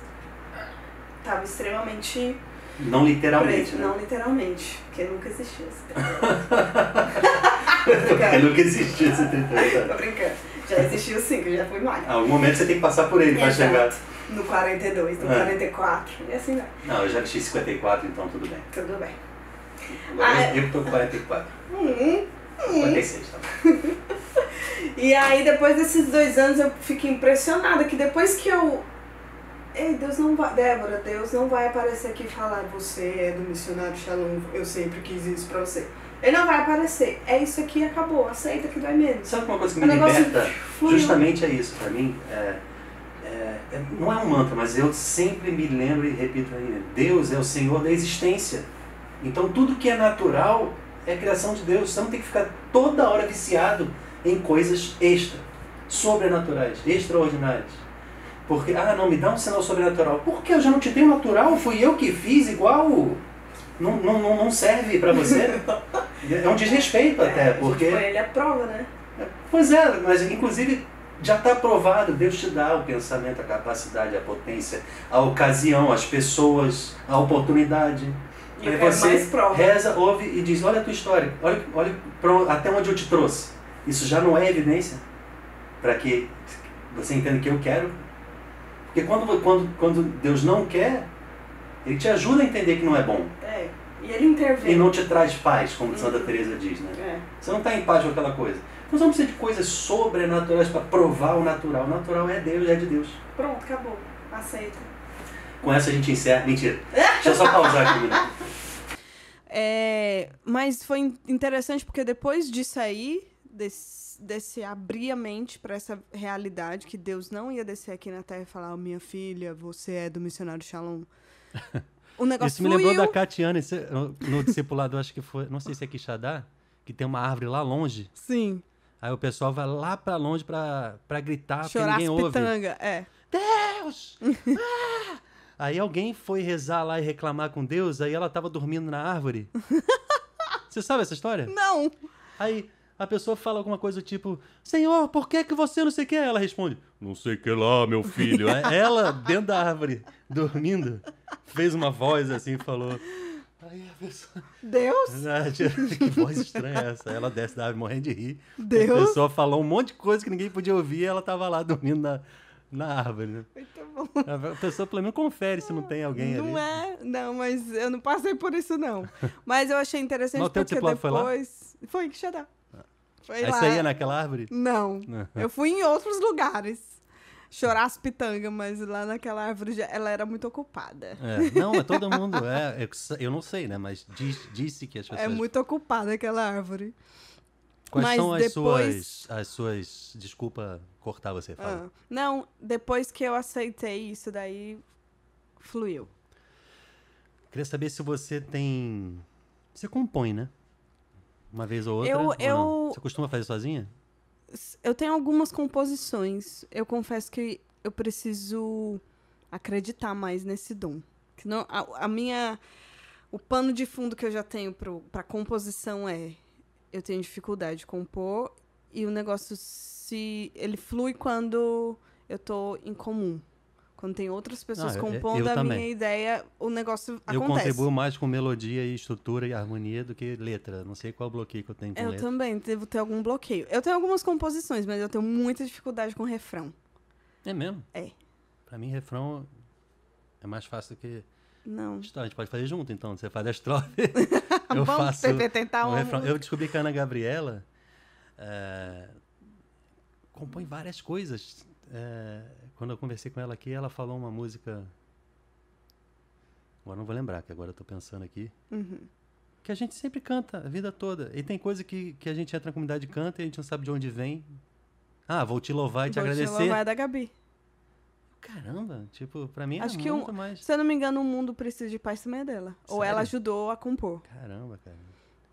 Speaker 1: Tava extremamente.
Speaker 2: Não literalmente.
Speaker 1: Preso.
Speaker 2: Né?
Speaker 1: Não literalmente, porque nunca existiu esse
Speaker 2: 38. porque nunca existiu esse 38.
Speaker 1: Tô brincando. Já existiu sim, que eu já fui mais.
Speaker 2: Algum momento você tem que passar por ele pra chegar.
Speaker 1: No 42, no é. 44, e assim vai.
Speaker 2: Não, eu já vesti 54, então tudo bem.
Speaker 1: Tudo bem.
Speaker 2: Agora ah, eu, eu tô com 44. Hum, hum. 56, tá
Speaker 1: E aí, depois desses dois anos, eu fiquei impressionada que depois que eu. Ei, Deus não vai. Débora, Deus não vai aparecer aqui e falar: Você é do missionário Shalom, eu sempre quis isso pra você. Ele não vai aparecer. É isso aqui acabou. Aceita que dói menos.
Speaker 2: Sabe uma coisa que me liberta? Justamente é isso. Pra mim, é, é, é, não é um mantra, mas eu sempre me lembro e repito ainda: Deus é o Senhor da existência. Então, tudo que é natural é a criação de Deus. Você não tem que ficar toda hora viciado em coisas extra, sobrenaturais, extraordinárias. Porque, ah, não, me dá um sinal sobrenatural. Porque eu já não te dei natural, fui eu que fiz igual. Não, não, não serve para você. é um desrespeito é, até, porque.
Speaker 1: Foi ele a prova, né?
Speaker 2: Pois é, mas inclusive já está provado. Deus te dá o pensamento, a capacidade, a potência, a ocasião, as pessoas, a oportunidade.
Speaker 1: E Aí você
Speaker 2: reza, ouve e diz: Olha a tua história, olha, olha até onde eu te trouxe. Isso já não é evidência para que você entenda que eu quero. Porque quando, quando, quando Deus não quer, Ele te ajuda a entender que não é bom.
Speaker 1: E Ele intervém.
Speaker 2: E não te traz paz, como uhum. Santa Teresa diz, né?
Speaker 1: É.
Speaker 2: Você não está em paz com aquela coisa. Nós não precisamos de coisas sobrenaturais para provar o natural. O natural é Deus, é de Deus.
Speaker 1: Pronto, acabou. Aceita.
Speaker 2: Com essa a gente encerra. Mentira. Deixa eu só pausar aqui um minuto.
Speaker 1: É, mas foi interessante porque depois disso aí, desse, desse abrir a mente para essa realidade que Deus não ia descer aqui na Terra e falar: oh, minha filha, você é do missionário Shalom.
Speaker 2: O negócio Isso me lembrou da Catiana no discipulado, acho que foi, não sei se é Quixadá, que tem uma árvore lá longe.
Speaker 1: Sim.
Speaker 2: Aí o pessoal vai lá para longe para gritar, Chorar porque ninguém ouve.
Speaker 1: Pitanga, é.
Speaker 2: Deus! ah! Aí alguém foi rezar lá e reclamar com Deus, aí ela tava dormindo na árvore. Você sabe essa história?
Speaker 1: Não.
Speaker 2: Aí a pessoa fala alguma coisa tipo: Senhor, por que, que você não sei o que? Ela responde: Não sei o que lá, meu filho. ela, dentro da árvore, dormindo, fez uma voz assim e falou. Aí a pessoa.
Speaker 1: Deus?
Speaker 2: Ah, que voz estranha é essa? Ela desce da árvore morrendo de rir.
Speaker 1: Deus?
Speaker 2: A pessoa falou um monte de coisa que ninguém podia ouvir e ela tava lá dormindo na, na árvore, né?
Speaker 1: Muito bom.
Speaker 2: A pessoa pelo menos confere se não tem alguém
Speaker 1: não
Speaker 2: ali.
Speaker 1: Não é, não, mas eu não passei por isso, não. Mas eu achei interessante mas porque depois... Foi, lá? foi que dar.
Speaker 2: Foi Aí lá. você ia naquela árvore?
Speaker 1: Não. eu fui em outros lugares. Chorar as pitangas, mas lá naquela árvore já, ela era muito ocupada.
Speaker 2: É, não, é todo mundo. É, eu não sei, né? Mas diz, disse que as é pessoas.
Speaker 1: É muito ocupada aquela árvore.
Speaker 2: Quais Mas são as suas, as suas. Desculpa cortar você, fala.
Speaker 1: Ah, não, depois que eu aceitei isso daí, fluiu.
Speaker 2: Queria saber se você tem. Você compõe, né? Uma vez ou outra.
Speaker 1: Eu,
Speaker 2: ou
Speaker 1: eu...
Speaker 2: Você costuma fazer sozinha?
Speaker 1: Eu tenho algumas composições. Eu confesso que eu preciso acreditar mais nesse dom. Que não, a, a minha. O pano de fundo que eu já tenho para composição é eu tenho dificuldade de compor e o negócio se ele flui quando eu tô em comum. Quando tem outras pessoas ah, compondo a minha ideia, o negócio
Speaker 2: acontece. Eu contribuo mais com melodia e estrutura e harmonia do que letra. Não sei qual bloqueio que eu tenho com
Speaker 1: eu. Eu também devo ter algum bloqueio. Eu tenho algumas composições, mas eu tenho muita dificuldade com refrão.
Speaker 2: É mesmo?
Speaker 1: É.
Speaker 2: Pra mim, refrão é mais fácil do que
Speaker 1: Não.
Speaker 2: Então, a gente pode fazer junto, então. Você faz a estrofe. eu
Speaker 1: Vamos
Speaker 2: faço
Speaker 1: tentar-
Speaker 2: o
Speaker 1: uma
Speaker 2: refrão. Eu descobri que a Ana Gabriela é, compõe várias coisas. É, quando eu conversei com ela aqui, ela falou uma música. Agora não vou lembrar, que agora eu tô pensando aqui.
Speaker 1: Uhum.
Speaker 2: Que a gente sempre canta a vida toda. E tem coisa que, que a gente entra na comunidade e canta e a gente não sabe de onde vem. Ah, vou te louvar e te
Speaker 1: Vou
Speaker 2: agradecer.
Speaker 1: louvar da Gabi.
Speaker 2: Caramba, tipo, pra mim
Speaker 1: Acho
Speaker 2: é
Speaker 1: que um-
Speaker 2: muito mais.
Speaker 1: Se eu não me engano, o mundo precisa de paz também é dela. Ou ela
Speaker 2: Sério?
Speaker 1: ajudou a compor.
Speaker 2: Caramba, cara.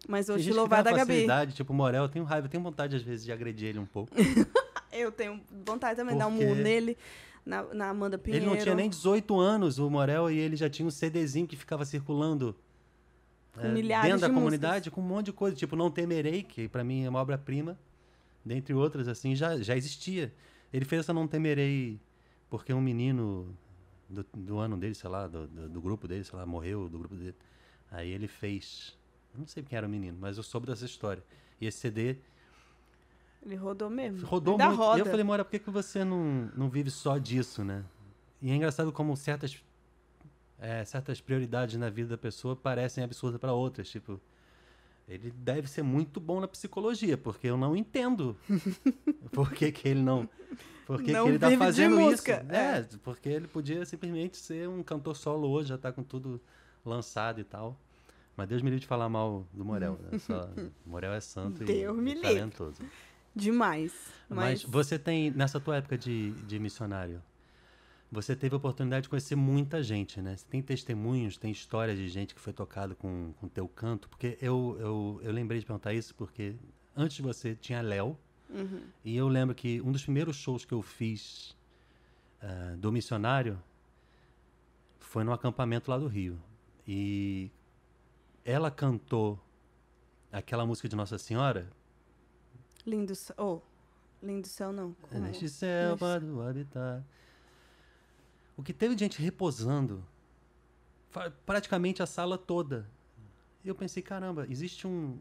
Speaker 1: Mas
Speaker 2: Tem
Speaker 1: hoje
Speaker 2: gente que
Speaker 1: louvar
Speaker 2: tem
Speaker 1: da Gabi.
Speaker 2: tipo, Morel, eu tenho raiva, eu tenho vontade às vezes de agredir ele um pouco.
Speaker 1: Eu tenho vontade também de dar um murro nele, na, na Amanda Pinheiro.
Speaker 2: Ele não tinha nem 18 anos, o Morel, e ele já tinha um CDzinho que ficava circulando eh,
Speaker 1: milhares
Speaker 2: dentro da
Speaker 1: de
Speaker 2: comunidade com um monte de coisa. Tipo, Não Temerei, que pra mim é uma obra-prima, dentre outras, assim, já, já existia. Ele fez essa Não Temerei porque um menino do, do ano dele, sei lá, do, do, do grupo dele, sei lá, morreu do grupo dele. Aí ele fez. Eu não sei quem era o menino, mas eu soube dessa história. E esse CD
Speaker 1: Ele rodou mesmo.
Speaker 2: rodou
Speaker 1: Ainda
Speaker 2: muito.
Speaker 1: roda.
Speaker 2: E eu falei, Mora, por que, que você não, não vive só disso, né? E é engraçado como certas, é, certas prioridades na vida da pessoa parecem absurdas para outras. Tipo, ele deve ser muito bom na psicologia, porque eu não entendo por que, que ele não. Por que, que
Speaker 1: Não
Speaker 2: ele tá fazendo isso?
Speaker 1: é.
Speaker 2: É, porque ele podia simplesmente ser um cantor solo hoje, já tá com tudo lançado e tal. Mas Deus me livre de falar mal do Morel. Né? Só, Morel é santo e-
Speaker 1: Deus
Speaker 2: e,
Speaker 1: me livre.
Speaker 2: talentoso.
Speaker 1: Demais.
Speaker 2: Mas,
Speaker 1: Mas,
Speaker 2: você tem, nessa tua época de, de missionário, você teve a oportunidade de conhecer muita gente, né? Você tem testemunhos, tem histórias de gente que foi tocado com o teu canto? Porque eu, eu, eu lembrei de perguntar isso porque antes de você tinha Léo,
Speaker 1: Uhum.
Speaker 2: e eu lembro que um dos primeiros shows que eu fiz ah, do missionário foi no acampamento lá do Rio. E ela cantou aquela música de Nossa Senhora,
Speaker 1: lindo céu. Oh, lindo céu não.
Speaker 2: É
Speaker 1: Como-
Speaker 2: neste céu para o habitar. O que teve de gente repousando, praticamente a sala toda. Eu pensei, caramba, existe um,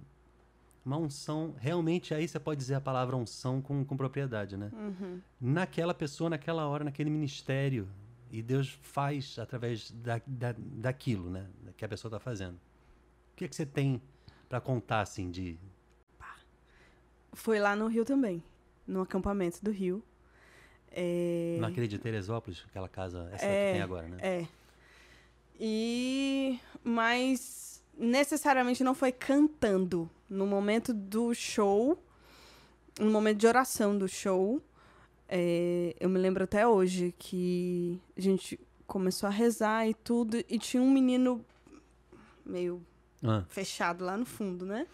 Speaker 2: uma unção, realmente aí você pode dizer a palavra unção com, com propriedade, né?
Speaker 1: Uhum.
Speaker 2: Naquela pessoa, naquela hora, naquele ministério. E Deus faz através da, da, daquilo, né? Que a pessoa está fazendo. O que, é que você tem para contar, assim, de...
Speaker 1: Foi lá no Rio também. No acampamento do Rio. É...
Speaker 2: Naquele de Teresópolis, aquela casa, essa
Speaker 1: É,
Speaker 2: que tem agora, né?
Speaker 1: É. E. Mas necessariamente não foi cantando. No momento do show, no momento de oração do show, é, eu me lembro até hoje que a gente começou a rezar e tudo, e tinha um menino meio
Speaker 2: Ah,
Speaker 1: fechado lá no fundo, né?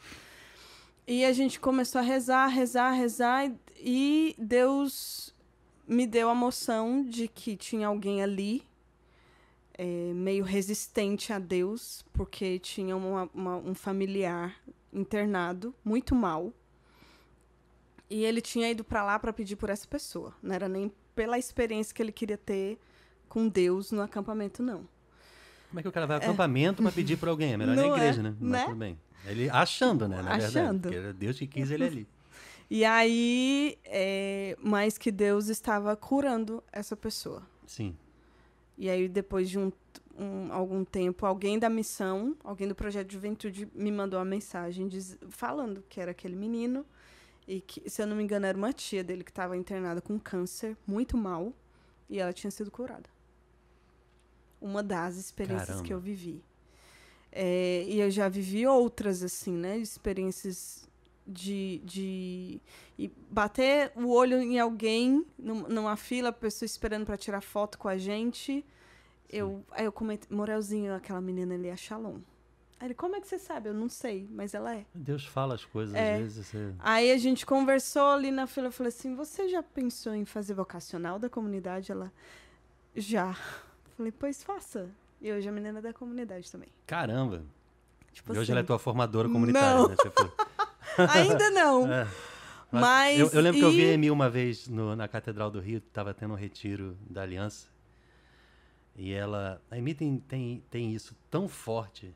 Speaker 1: E a gente começou a rezar, rezar, rezar, e- Deus me deu a moção de que tinha alguém ali é, meio resistente a Deus, porque tinha uma- uma- um familiar internado, muito mal. E ele tinha ido para lá para pedir por essa pessoa. Não era nem pela experiência que ele queria ter com Deus no acampamento, não.
Speaker 2: Como é que o cara vai ao acampamento pra pedir pra alguém? É melhor
Speaker 1: Não
Speaker 2: na igreja,
Speaker 1: é,
Speaker 2: né? Mas
Speaker 1: né?
Speaker 2: tudo bem. Ele achando, né? Na verdade.
Speaker 1: Achando.
Speaker 2: Era Deus que quis ele ali.
Speaker 1: E aí, é, mas que Deus estava curando essa pessoa.
Speaker 2: Sim.
Speaker 1: E aí, depois de um, um- algum tempo, alguém da missão, alguém do projeto de juventude, me mandou uma mensagem diz- falando que era aquele menino. E que, se eu não me engano, era uma tia dele que estava internada com câncer, muito mal. E ela tinha sido curada. Uma das experiências
Speaker 2: Caramba.
Speaker 1: que eu vivi. É, e eu já vivi outras, assim, né? Experiências de, de e bater o olho em alguém num- numa fila, a pessoa esperando para tirar foto com a gente. Eu, aí eu comentei, Morelzinho, aquela menina ali é a Shalom. Aí ele, como é que você sabe? Eu não sei, mas ela é.
Speaker 2: Deus fala as coisas,
Speaker 1: É.
Speaker 2: às vezes você.
Speaker 1: Aí a gente conversou ali na fila, eu falei assim, você já pensou em fazer vocacional da comunidade? Ela, já. Falei, pois faça. E hoje a menina é da comunidade também.
Speaker 2: Caramba!
Speaker 1: Tipo
Speaker 2: e hoje
Speaker 1: assim,
Speaker 2: ela é tua formadora comunitária,
Speaker 1: Não.
Speaker 2: né? Tipo,
Speaker 1: Ainda não.
Speaker 2: é.
Speaker 1: Mas,
Speaker 2: Eu, eu lembro que eu vi a
Speaker 1: e-
Speaker 2: Emi uma vez no- na Catedral do Rio, tava tendo um retiro da Aliança. E ela. A Emi tem, tem, tem isso tão forte.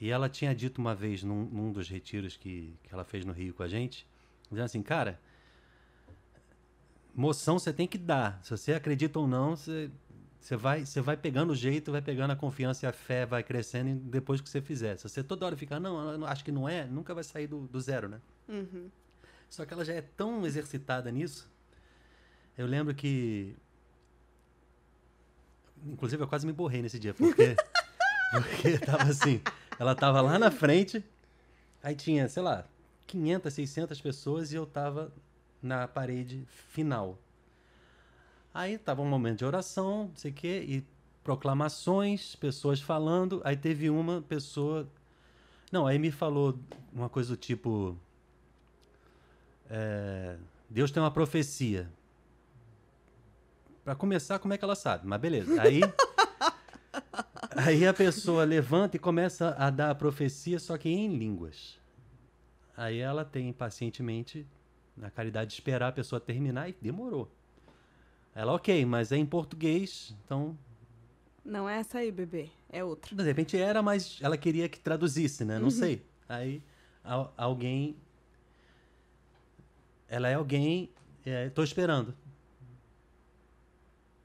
Speaker 2: E ela tinha dito uma vez num, num dos retiros que, que ela fez no Rio com a gente, dizendo assim, cara, moção você tem que dar. Se você acredita ou não, você Você vai, você vai pegando o jeito, vai pegando a confiança e a fé, vai crescendo depois que você fizer. Se você toda hora ficar, não, eu acho que não é, nunca vai sair do, do zero, né?
Speaker 1: Uhum.
Speaker 2: Só que ela já é tão exercitada nisso. Eu lembro que. Inclusive, eu quase me borrei nesse dia, porque. porque tava assim. Ela tava lá na frente, aí tinha, sei lá, 500, 600 pessoas e eu tava na parede final. Aí tava um momento de oração, não sei o quê, e proclamações, pessoas falando. Aí teve uma pessoa. Não, aí me falou uma coisa do tipo. é, Deus tem uma profecia. Pra começar, como é que ela sabe? Mas beleza. Aí. aí a pessoa levanta e começa a dar a profecia, só que em línguas. Aí ela tem pacientemente, na caridade, de esperar a pessoa terminar e demorou. Ela, ok, mas é em português, então.
Speaker 1: Não é essa aí, bebê. É outra.
Speaker 2: De repente era, mas ela queria que traduzisse, né? Não sei. Aí al- alguém. Ela é alguém. É, tô esperando.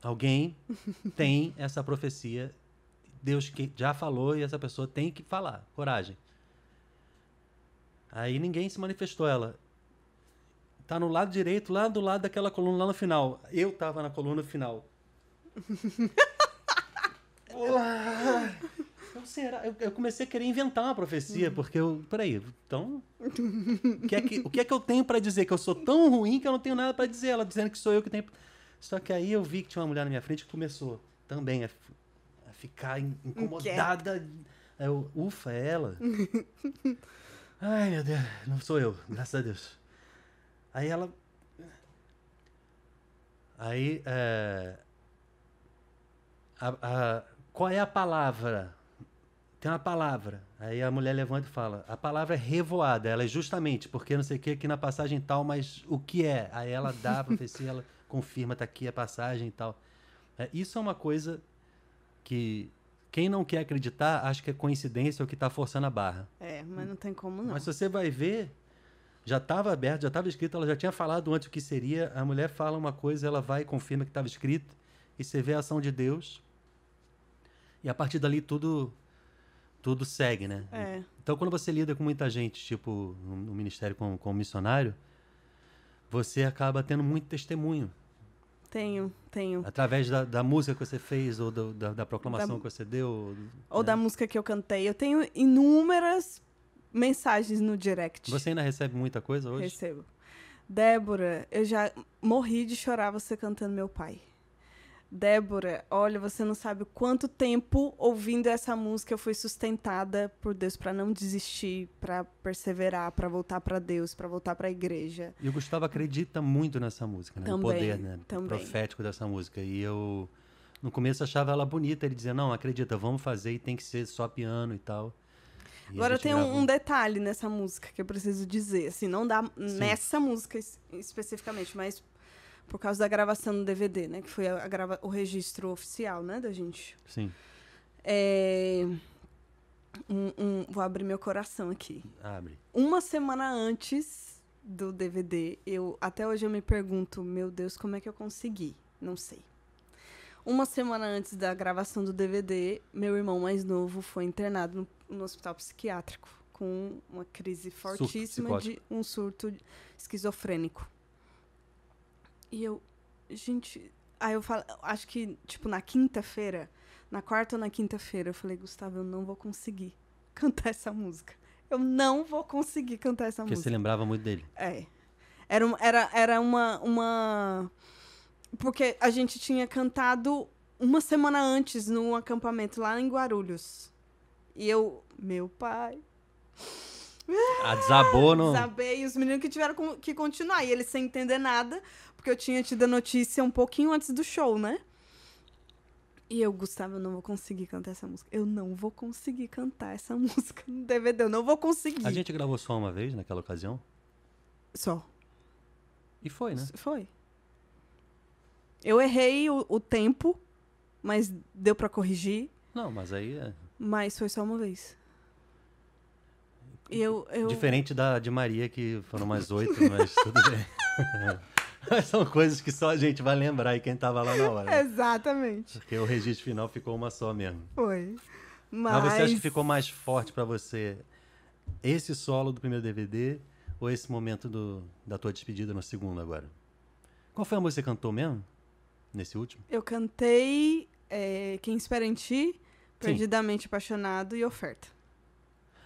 Speaker 2: Alguém tem essa profecia. Deus que já falou e essa pessoa tem que falar. Coragem. Aí ninguém se manifestou. Ela tá no lado direito, lá do lado daquela coluna lá no final. Eu tava na coluna final. Olá! Então, será? Eu, eu comecei a querer inventar uma profecia, porque eu. Peraí, então. O que é que, o que, é que eu tenho pra dizer? Que eu sou tão ruim que eu não tenho nada pra dizer. Ela dizendo que sou eu que tenho. Só que aí eu vi que tinha uma mulher na minha frente que começou também a, a ficar in- incomodada. Aí eu, ufa, é ela. Ai, meu Deus, não sou eu, graças a Deus. Aí ela. Aí. É... a- a- qual é a palavra? Tem uma palavra. Aí a mulher levanta e fala: a palavra é revoada. Ela é justamente porque não sei o que aqui na passagem tal, mas o que é? Aí ela dá a profecia, ela confirma, tá aqui a passagem e tal. É, isso é uma coisa que quem não quer acreditar acha que é coincidência ou que está forçando a barra.
Speaker 1: É, mas não tem como não.
Speaker 2: Mas se você vai ver, já estava aberto, já estava escrito, ela já tinha falado antes o que seria. A mulher fala uma coisa, ela vai e confirma que estava escrito, e você vê a ação de Deus. E a partir dali tudo tudo segue, né?
Speaker 1: É.
Speaker 2: Então quando você lida com muita gente, tipo no, ministério como, como missionário, você acaba tendo muito testemunho.
Speaker 1: Tenho, tenho.
Speaker 2: Através da, da música que você fez, ou do- da, da proclamação
Speaker 1: Da-
Speaker 2: que você deu.
Speaker 1: Ou
Speaker 2: né?
Speaker 1: da música que eu cantei. Eu tenho inúmeras mensagens no direct.
Speaker 2: Você ainda recebe muita coisa hoje?
Speaker 1: Recebo. Débora, eu já morri de chorar você cantando meu pai. Débora, olha, você não sabe quanto tempo ouvindo essa música eu fui sustentada por Deus para não desistir, para perseverar, para voltar para Deus, para voltar para a igreja.
Speaker 2: E o Gustavo acredita muito nessa música, né?
Speaker 1: Também,
Speaker 2: o poder né?
Speaker 1: também.
Speaker 2: profético dessa música. E eu, no começo, achava ela bonita. Ele dizia, não, acredita, vamos fazer e tem que ser só piano e tal.
Speaker 1: Agora tem um, um detalhe nessa música que eu preciso dizer, assim, não dá nessa música es- especificamente, mas por causa da gravação no DVD, né, que foi a, a grava- o registro oficial, né, da gente.
Speaker 2: Sim,
Speaker 1: É, um- um- vou abrir meu coração aqui.
Speaker 2: abre.
Speaker 1: Uma semana antes do DVD, eu até hoje eu me pergunto, meu Deus, como é que eu consegui? Não sei. Uma semana antes da gravação do DVD, meu irmão mais novo foi internado no, no hospital psiquiátrico com uma crise fortíssima de um surto esquizofrênico. E eu, gente, aí eu falo, acho que tipo na quinta-feira, na quarta ou na quinta-feira, eu falei, Gustavo, eu não vou conseguir cantar essa música. Eu não vou conseguir cantar essa
Speaker 2: Porque
Speaker 1: música.
Speaker 2: você lembrava muito dele.
Speaker 1: É. Era, era, era uma, uma. Porque a gente tinha cantado uma semana antes num acampamento lá em Guarulhos. E eu, meu pai,
Speaker 2: Ah, desabou no...
Speaker 1: desabei. E os meninos que tiveram que continuar. E eles sem entender nada, porque eu tinha tido a notícia um pouquinho antes do show, né? E eu, Gustavo, eu não vou conseguir cantar essa música. Eu não vou conseguir cantar essa música no DVD. Eu não vou conseguir.
Speaker 2: A gente gravou só uma vez naquela ocasião.
Speaker 1: Só.
Speaker 2: E foi, né?
Speaker 1: Foi. Eu errei o, o tempo, mas deu pra corrigir.
Speaker 2: Não, mas aí é
Speaker 1: Mas foi só uma vez. Eu. eu
Speaker 2: diferente da de Maria, que foram mais oito, mas tudo bem. São coisas que só a gente vai lembrar e quem tava lá na hora. né?
Speaker 1: Exatamente.
Speaker 2: Porque o registro final ficou uma só mesmo.
Speaker 1: Foi. Mas,
Speaker 2: Mas, você acha que ficou mais forte pra você esse solo do primeiro DVD ou esse momento do, da tua despedida no segundo agora? Qual foi a música que você cantou mesmo? Nesse último?
Speaker 1: Eu cantei é, Quem Espera em Ti, Perdidamente Apaixonado e Oferta.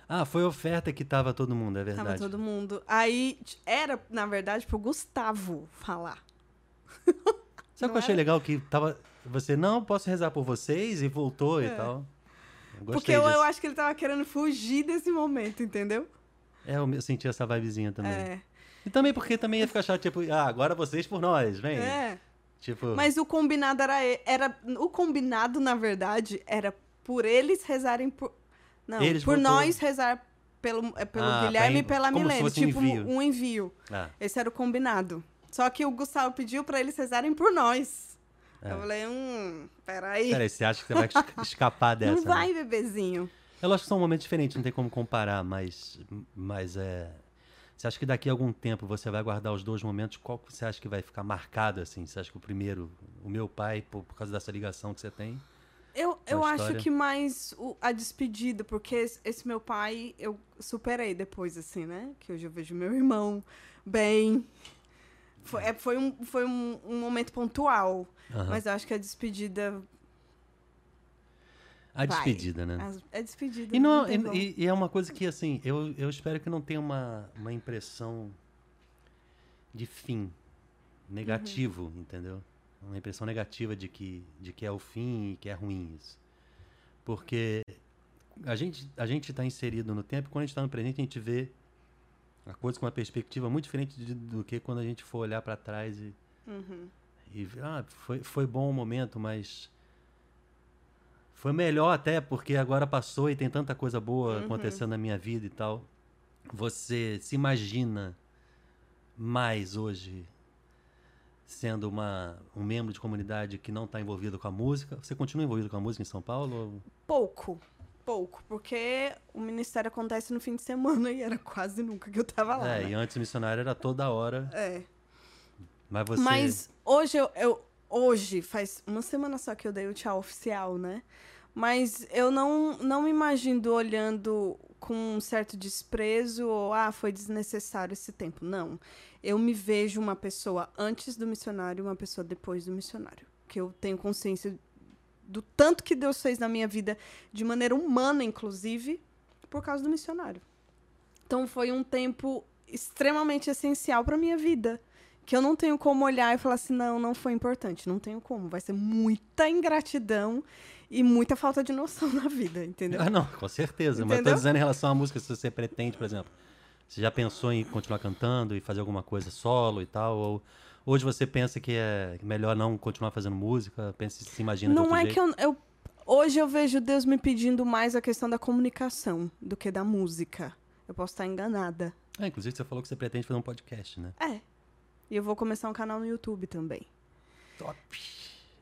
Speaker 2: Ah, foi oferta que tava todo mundo, é verdade.
Speaker 1: Tava todo mundo. Aí era, na verdade, pro Gustavo falar.
Speaker 2: Sabe o que eu achei
Speaker 1: era?
Speaker 2: legal? Que tava. Você, não, posso rezar por vocês e voltou e
Speaker 1: É.
Speaker 2: tal. Eu
Speaker 1: Porque
Speaker 2: gostei
Speaker 1: eu, eu acho que ele tava querendo fugir desse momento, entendeu?
Speaker 2: É, eu senti essa vibezinha também.
Speaker 1: É.
Speaker 2: E também porque também ia ficar chato, tipo, ah, agora vocês por nós, vem.
Speaker 1: É.
Speaker 2: Tipo,
Speaker 1: Mas o combinado era, e- era. O combinado, na verdade, era por eles rezarem por. Não,
Speaker 2: Eles
Speaker 1: por nós rezar pelo, é, pelo
Speaker 2: Ah,
Speaker 1: Guilherme e
Speaker 2: pra en-
Speaker 1: pela Milene.
Speaker 2: fosse um
Speaker 1: Tipo,
Speaker 2: envio.
Speaker 1: um envio.
Speaker 2: ah,
Speaker 1: Esse era o combinado. Só que o Gustavo pediu pra eles rezarem por nós.
Speaker 2: É.
Speaker 1: Eu falei, hum, peraí.
Speaker 2: peraí, você acha que você vai esca- escapar dessa?
Speaker 1: não
Speaker 2: né?
Speaker 1: vai, bebezinho.
Speaker 2: Eu acho que são momentos diferentes, não tem como comparar, mas, mas é. Você acha que daqui a algum tempo você vai guardar os dois momentos? Qual que você acha que vai ficar marcado assim? Você acha que o primeiro, o meu pai, por, por causa dessa ligação que você tem?
Speaker 1: Eu, eu acho que mais o- a despedida, porque esse, esse meu pai eu superei depois, assim, né? Que hoje eu vejo meu irmão bem. Foi, é, foi, um, foi um, um momento pontual, mas eu acho que a despedida.
Speaker 2: a
Speaker 1: vai.
Speaker 2: despedida, né?
Speaker 1: as- É despedida.
Speaker 2: E, não,
Speaker 1: tem como.
Speaker 2: e, e é uma coisa que, assim, eu, eu espero que não tenha uma, uma impressão de fim negativo, entendeu? Uma impressão negativa de que, de que é o fim e que é ruim isso. Porque a gente a gente está inserido no tempo, quando a gente está no presente, a gente vê a coisa com uma perspectiva muito diferente de- do que quando a gente for olhar para trás e,
Speaker 1: Uhum.
Speaker 2: e ah, foi, foi bom o momento, mas foi melhor até porque agora passou e tem tanta coisa boa
Speaker 1: Uhum.
Speaker 2: acontecendo na minha vida e tal. Você se imagina mais hoje sendo uma, um membro de comunidade que não está envolvido com a música? Você continua envolvido com a música em São Paulo? ou-
Speaker 1: Pouco. Pouco. Porque o ministério acontece no fim de semana e era quase nunca que eu tava lá.
Speaker 2: é,
Speaker 1: né?
Speaker 2: e antes o missionário era toda hora,
Speaker 1: É.
Speaker 2: mas você...
Speaker 1: Mas hoje eu, eu- Hoje, faz uma semana só que eu dei o tchau oficial, né? Mas eu não, não me imagino olhando com um certo desprezo ou, ah, foi desnecessário esse tempo. Não. Eu me vejo uma pessoa antes do missionário e uma pessoa depois do missionário. Que eu tenho consciência do tanto que Deus fez na minha vida, de maneira humana, inclusive, por causa do missionário. Então foi um tempo extremamente essencial para minha vida que eu não tenho como olhar e falar assim, não, não foi importante, não tenho como. Vai ser muita ingratidão e muita falta de noção na vida, entendeu?
Speaker 2: Ah, não, com certeza. Mas eu tô
Speaker 1: Entendeu?
Speaker 2: dizendo em relação à música, se você pretende, por exemplo, você já pensou em continuar cantando e fazer alguma coisa solo e tal? Ou hoje você pensa que é melhor não continuar fazendo música? Pensa, se imagina de
Speaker 1: não é
Speaker 2: jeito?
Speaker 1: que eu, eu- Hoje eu vejo Deus me pedindo mais a questão da comunicação do que da música. Eu posso estar enganada.
Speaker 2: Ah, inclusive você falou que você pretende fazer um podcast, né?
Speaker 1: É. E eu vou começar um canal no YouTube também.
Speaker 2: Top!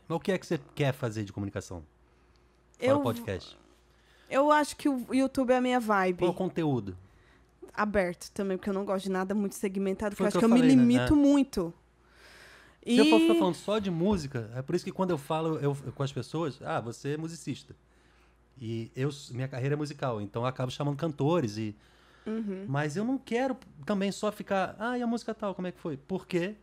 Speaker 2: Mas o que é que você quer fazer de comunicação? Fora
Speaker 1: Eu,
Speaker 2: o podcast.
Speaker 1: eu acho que o YouTube é a minha vibe.
Speaker 2: Qual o conteúdo?
Speaker 1: Aberto também, porque eu não gosto de nada muito segmentado, porque eu acho
Speaker 2: que eu
Speaker 1: eu me
Speaker 2: falei, né?
Speaker 1: limito
Speaker 2: É.
Speaker 1: muito.
Speaker 2: Se eu for ficar falando só de música, é por isso que quando eu falo eu- com as pessoas, ah, você é musicista. E eu, minha carreira é musical, então eu acabo chamando cantores e
Speaker 1: Uhum.
Speaker 2: Mas eu não quero também só ficar, ah, e a música tal, como é que foi? Porque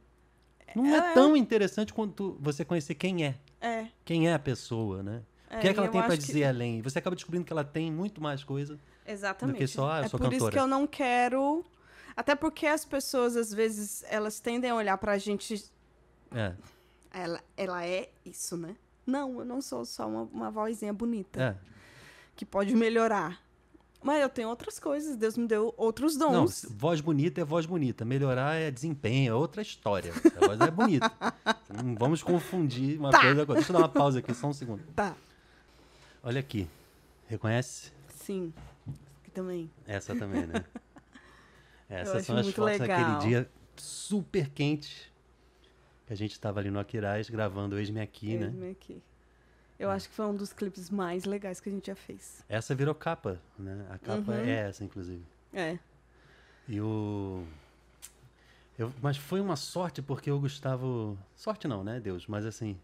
Speaker 2: não é,
Speaker 1: É.
Speaker 2: tão interessante quanto você conhecer quem é,
Speaker 1: É.
Speaker 2: quem é a pessoa, né?
Speaker 1: é
Speaker 2: o que é que ela tem pra
Speaker 1: acho que-
Speaker 2: dizer além? E você acaba descobrindo que ela tem muito mais coisa.
Speaker 1: Exatamente.
Speaker 2: do que só, ah, eu
Speaker 1: é
Speaker 2: sou
Speaker 1: por isso
Speaker 2: cantora.
Speaker 1: que eu não quero. Até porque as pessoas, às vezes, elas tendem a olhar pra gente.
Speaker 2: É,
Speaker 1: Ela, ela é isso, né? Não, eu não sou só uma, uma vozinha bonita
Speaker 2: é.
Speaker 1: que pode melhorar. Mas eu tenho outras coisas, Deus me deu outros dons.
Speaker 2: Não, voz bonita é voz bonita. Melhorar é desempenho, é outra história. A voz é bonita. não vamos confundir uma
Speaker 1: Tá.
Speaker 2: coisa com outra. Deixa eu dar uma pausa aqui, só um segundo.
Speaker 1: Tá,
Speaker 2: Olha aqui. Reconhece?
Speaker 1: sim. Também.
Speaker 2: Essa também, né? Essas são as fotos daquele
Speaker 1: legal.
Speaker 2: dia super quente que a gente estava ali no Aquiraz gravando Eis-me Aqui, né?
Speaker 1: Eis-me aqui. Eu acho que foi um dos clipes mais legais que a gente já fez.
Speaker 2: Essa virou capa, né? A capa
Speaker 1: Uhum.
Speaker 2: é essa, inclusive.
Speaker 1: É.
Speaker 2: E o... Eu- mas foi uma sorte porque o Gustavo. Sorte não, né, Deus? Mas assim.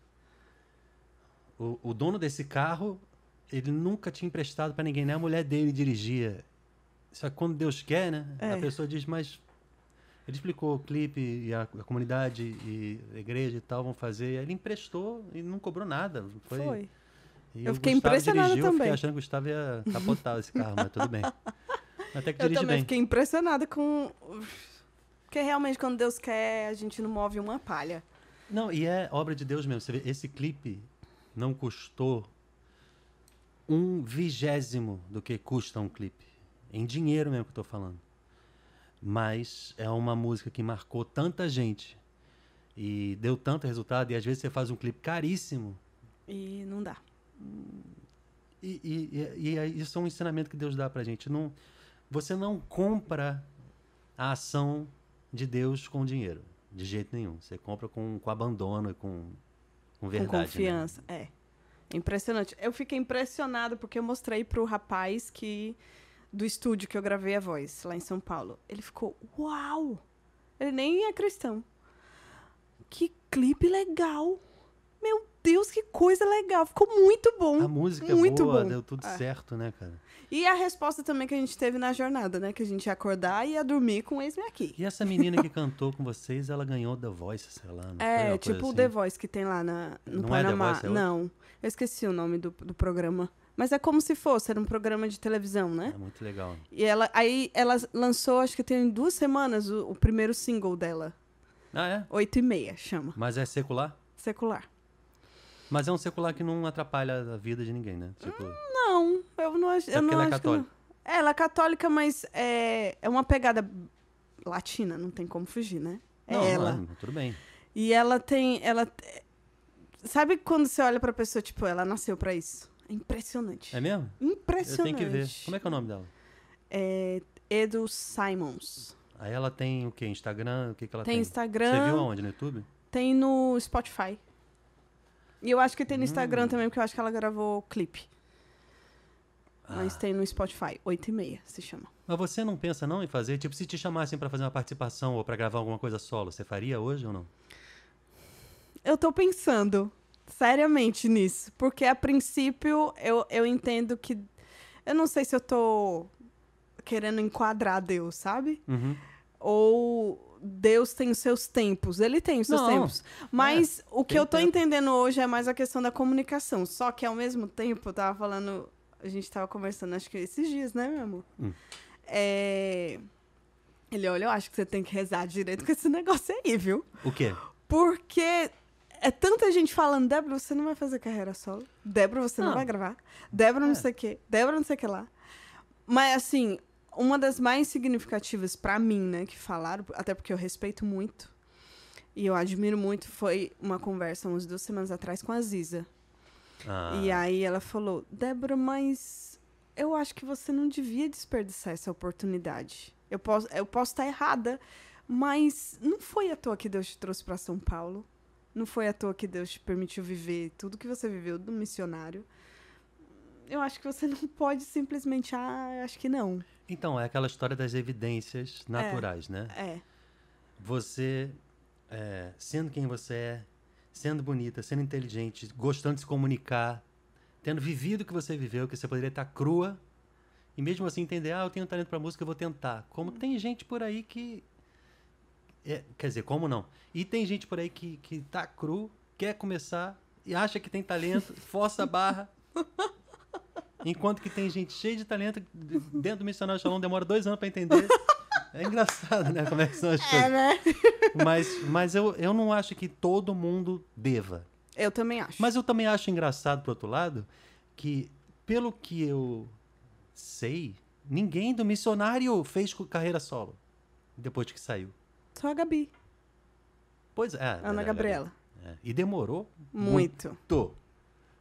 Speaker 2: O, o dono desse carro, ele nunca tinha emprestado pra ninguém, né? A mulher dele dirigia. Só que quando Deus quer, né? A
Speaker 1: É.
Speaker 2: pessoa diz, mas. Ele explicou o clipe e a, a comunidade e a igreja e tal vão fazer. Ele emprestou e não cobrou nada. Foi.
Speaker 1: Foi.
Speaker 2: E
Speaker 1: Eu fiquei
Speaker 2: Gustavo
Speaker 1: impressionada
Speaker 2: dirigiu, Eu
Speaker 1: também.
Speaker 2: fiquei achando que o Gustavo ia capotar esse carro, mas tudo bem. Até que
Speaker 1: Eu
Speaker 2: dirige
Speaker 1: também
Speaker 2: bem.
Speaker 1: fiquei impressionada com. Porque realmente, quando Deus quer, a gente não move uma palha.
Speaker 2: Não, e é obra de Deus mesmo. Você vê, esse clipe não custou um vigésimo do que custa um clipe. Em dinheiro mesmo que eu tô falando. Mas é uma música que marcou tanta gente e deu tanto resultado. E às vezes você faz um clipe caríssimo.
Speaker 1: E não dá.
Speaker 2: E, e, e, e é- isso é um ensinamento que Deus dá pra gente. Não, você não compra a ação de Deus com dinheiro. De jeito nenhum. Você compra com, com abandono e com, com verdade.
Speaker 1: com
Speaker 2: né?
Speaker 1: confiança. É. Impressionante. Eu fiquei impressionada porque eu mostrei pro rapaz que do estúdio que eu gravei a voz lá em São Paulo. Ele ficou, uau! Ele nem é cristão. Que clipe legal! Meu Deus, que coisa legal! Ficou muito bom.
Speaker 2: A música
Speaker 1: muito
Speaker 2: é boa,
Speaker 1: bom.
Speaker 2: deu tudo
Speaker 1: É.
Speaker 2: certo, né, cara?
Speaker 1: E a resposta também que a gente teve na jornada, né? Que a gente ia acordar e ia dormir com ex-me aqui.
Speaker 2: E essa menina que cantou com vocês, ela ganhou The Voice, sei lá.
Speaker 1: É, tipo o
Speaker 2: assim?
Speaker 1: The Voice que tem lá na, no
Speaker 2: Não é The
Speaker 1: Panamá.
Speaker 2: Voice, é
Speaker 1: não, eu esqueci o nome do, do programa. Mas é como se fosse, era um programa de televisão, né?
Speaker 2: É muito legal.
Speaker 1: E ela, aí ela lançou, acho que tem duas semanas, o, o primeiro single dela.
Speaker 2: Ah, é?
Speaker 1: Oito e meia, chama.
Speaker 2: Mas é secular?
Speaker 1: Secular.
Speaker 2: Mas é um secular que não atrapalha a vida de ninguém, né? Tipo,
Speaker 1: Não, eu não acho.
Speaker 2: É
Speaker 1: eu não
Speaker 2: ela é
Speaker 1: acho não.
Speaker 2: católica.
Speaker 1: É, ela é católica, mas é, é uma pegada latina, não tem como fugir, né? É
Speaker 2: não,
Speaker 1: ela.
Speaker 2: não, tudo bem.
Speaker 1: E ela tem. Ela. Sabe quando você olha pra pessoa, tipo, ela nasceu pra isso? É impressionante.
Speaker 2: É mesmo?
Speaker 1: Impressionante.
Speaker 2: Eu tenho que ver. Como é que é o nome dela?
Speaker 1: É Edu Simons.
Speaker 2: Aí ela tem o quê? Instagram? O que, que ela tem?
Speaker 1: Tem Instagram.
Speaker 2: Você viu aonde? No YouTube?
Speaker 1: Tem no Spotify. E eu acho que tem no Instagram
Speaker 2: Hum.
Speaker 1: também, porque eu acho que ela gravou clipe. Mas
Speaker 2: Ah.
Speaker 1: tem no Spotify. 8 e meia se chama.
Speaker 2: Mas você não pensa não em fazer? Tipo, se te chamassem pra fazer uma participação ou pra gravar alguma coisa solo, você faria hoje ou não?
Speaker 1: Eu tô pensando seriamente nisso. Porque a princípio eu, eu entendo que. Eu não sei se eu tô querendo enquadrar Deus, sabe?
Speaker 2: Uhum.
Speaker 1: Ou Deus tem os seus tempos. Ele tem os seus
Speaker 2: Não,
Speaker 1: tempos. Mas o que eu tô
Speaker 2: tempo.
Speaker 1: entendendo hoje é mais a questão da comunicação. Só que ao mesmo tempo, eu tava falando. A gente tava conversando, acho que esses dias, né, meu amor?
Speaker 2: Hum.
Speaker 1: É... Ele, olha, eu acho que você tem que rezar direito com esse negócio aí, viu?
Speaker 2: O quê?
Speaker 1: Porque é tanta gente falando, Débora, você não vai fazer carreira solo. Débora, você não,
Speaker 2: Não.
Speaker 1: vai gravar. Débora, não
Speaker 2: É.
Speaker 1: sei o quê. Débora, não sei o que lá. Mas, assim, uma das mais significativas pra mim, né, que falaram, até porque eu respeito muito e eu admiro muito, foi uma conversa umas duas semanas atrás com a Ziza.
Speaker 2: Ah,
Speaker 1: E aí ela falou, Débora, mas eu acho que você não devia desperdiçar essa oportunidade. Eu posso, eu posso estar errada, mas não foi à toa que Deus te trouxe para São Paulo. Não foi à toa que Deus te permitiu viver tudo que você viveu do missionário. Eu acho que você não pode simplesmente, ah, acho que não.
Speaker 2: Então, é aquela história das evidências naturais, né?
Speaker 1: É,
Speaker 2: Você, é, sendo quem você é, sendo bonita, sendo inteligente, gostando de se comunicar, tendo vivido o que você viveu, que você poderia estar crua, e mesmo assim entender, ah, eu tenho talento para música, eu vou tentar. Como tem gente por aí que. é, quer dizer, como não? E tem gente por aí que, que tá cru, quer começar e acha que tem talento, força a barra. Enquanto que tem gente cheia de talento dentro do Missionário Shalom, demora dois anos para entender. É engraçado, né? Como é que são as coisas.
Speaker 1: é né?
Speaker 2: Mas, mas eu, eu não acho que todo mundo deva.
Speaker 1: Eu também acho.
Speaker 2: Mas eu também acho engraçado, por outro lado, que, pelo que eu sei, ninguém do missionário fez carreira solo depois que saiu.
Speaker 1: Só a Gabi,
Speaker 2: Pois é.
Speaker 1: Ana
Speaker 2: verdade,
Speaker 1: Gabriela.
Speaker 2: é. E demorou
Speaker 1: Muito.
Speaker 2: muito.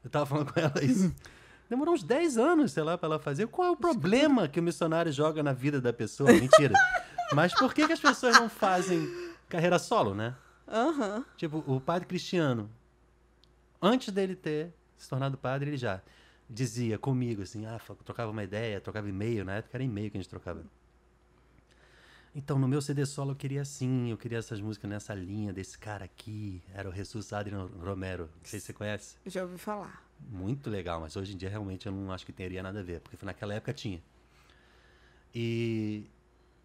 Speaker 2: Eu tava falando com ela isso. Demorou uns 10 anos, sei lá, pra ela fazer. Qual é o problema que o missionário joga na vida da pessoa? Mentira. Mas por que, que as pessoas não fazem carreira solo, né?
Speaker 1: Aham.
Speaker 2: Tipo, o padre Cristiano, antes dele ter se tornado padre, ele já dizia comigo assim, ah, trocava uma ideia, trocava e-mail, na época era e-mail que a gente trocava. Então, no meu CD solo eu queria assim, eu queria essas músicas nessa linha desse cara aqui, era o Jesus Adriano Romero. Não sei se você conhece.
Speaker 1: Já ouvi falar.
Speaker 2: Muito legal, mas hoje em dia realmente eu não acho que teria nada a ver, porque naquela época tinha. E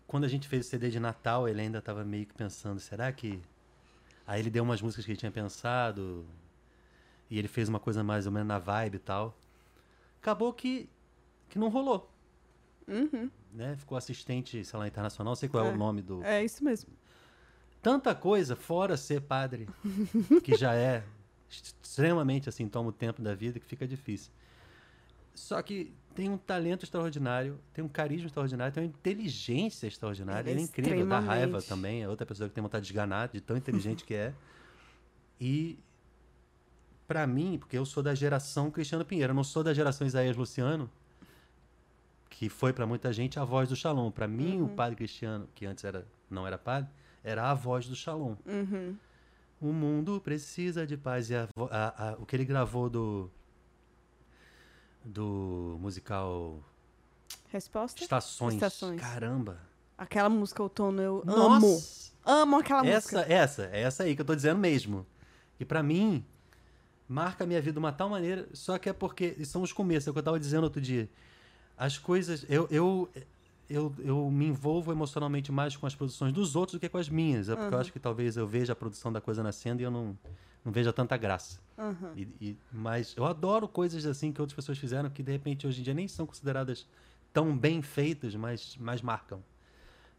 Speaker 2: quando a gente fez o CD de Natal, ele ainda estava meio que pensando, será que. Aí ele deu umas músicas que ele tinha pensado, e ele fez uma coisa mais ou menos na vibe e tal. Acabou que, que não rolou.
Speaker 1: Uhum.
Speaker 2: Né? Ficou assistente, sei lá, internacional, sei qual é,
Speaker 1: É.
Speaker 2: o nome do.
Speaker 1: É isso mesmo.
Speaker 2: Tanta coisa fora ser padre, que já é extremamente assim, toma o tempo da vida, que fica difícil. Só que tem um talento extraordinário, tem um carisma extraordinário, tem uma inteligência extraordinária. Ele é incrível, dá raiva também. É outra pessoa que tem vontade de esganar, de tão inteligente que é. E pra mim, porque eu sou da geração Cristiano Pinheiro, eu não sou da geração Isaías Luciano, que foi pra muita gente a voz do Shalom. Pra mim,
Speaker 1: Uhum.
Speaker 2: o padre Cristiano, que antes era, não era padre, era a voz do Shalom.
Speaker 1: Uhum.
Speaker 2: O mundo precisa de paz. E a a- a- o que ele gravou do. Do musical
Speaker 1: Resposta?
Speaker 2: Estações.
Speaker 1: Estações.
Speaker 2: Caramba.
Speaker 1: Aquela música outono eu amo.
Speaker 2: Nossa!
Speaker 1: Amo aquela
Speaker 2: Essa,
Speaker 1: música.
Speaker 2: essa, é essa aí que eu tô dizendo mesmo. E pra mim, marca a minha vida de uma tal maneira, só que é porque. e são os começos, é o que eu tava dizendo outro dia. As coisas. Eu, eu, eu, eu me envolvo emocionalmente mais com as produções dos outros do que com as minhas. É porque eu
Speaker 1: Aham.
Speaker 2: acho que talvez eu veja a produção da coisa nascendo e eu não, não veja tanta graça.
Speaker 1: Aham.
Speaker 2: E- e- mas eu adoro coisas assim que outras pessoas fizeram que de repente hoje em dia nem são consideradas tão bem feitas, mas, mas marcam.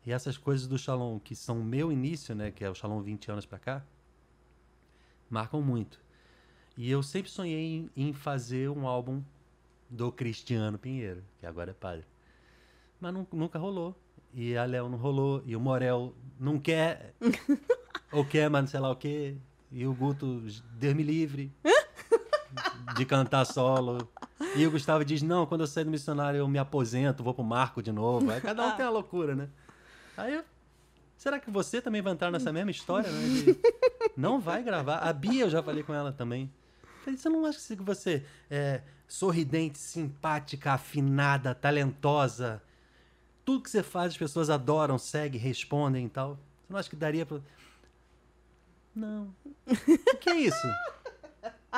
Speaker 2: E essas coisas do Shalom, que são o meu início, né, que é o Shalom 20 anos pra cá, marcam muito. E eu sempre sonhei em, em fazer um álbum do Cristiano Pinheiro, que agora é padre. Mas nun- nunca rolou. E a Léo não rolou, e o Morel não quer, ou quer, mas não sei lá o quê. E o Guto, Deus me livre de cantar solo. E o Gustavo diz: Não, quando eu sair do missionário eu me aposento, vou pro Marco de novo. Aí cada um tem uma loucura, né? Aí eu. Será que você também vai entrar nessa mesma história, né? de não vai gravar. A Bia, eu já falei com ela também. Falei, você não acha que você é sorridente, simpática, afinada, talentosa? Tudo que você faz, as pessoas adoram, seguem, respondem e tal. Você não acha que daria pra. Não. O que é isso?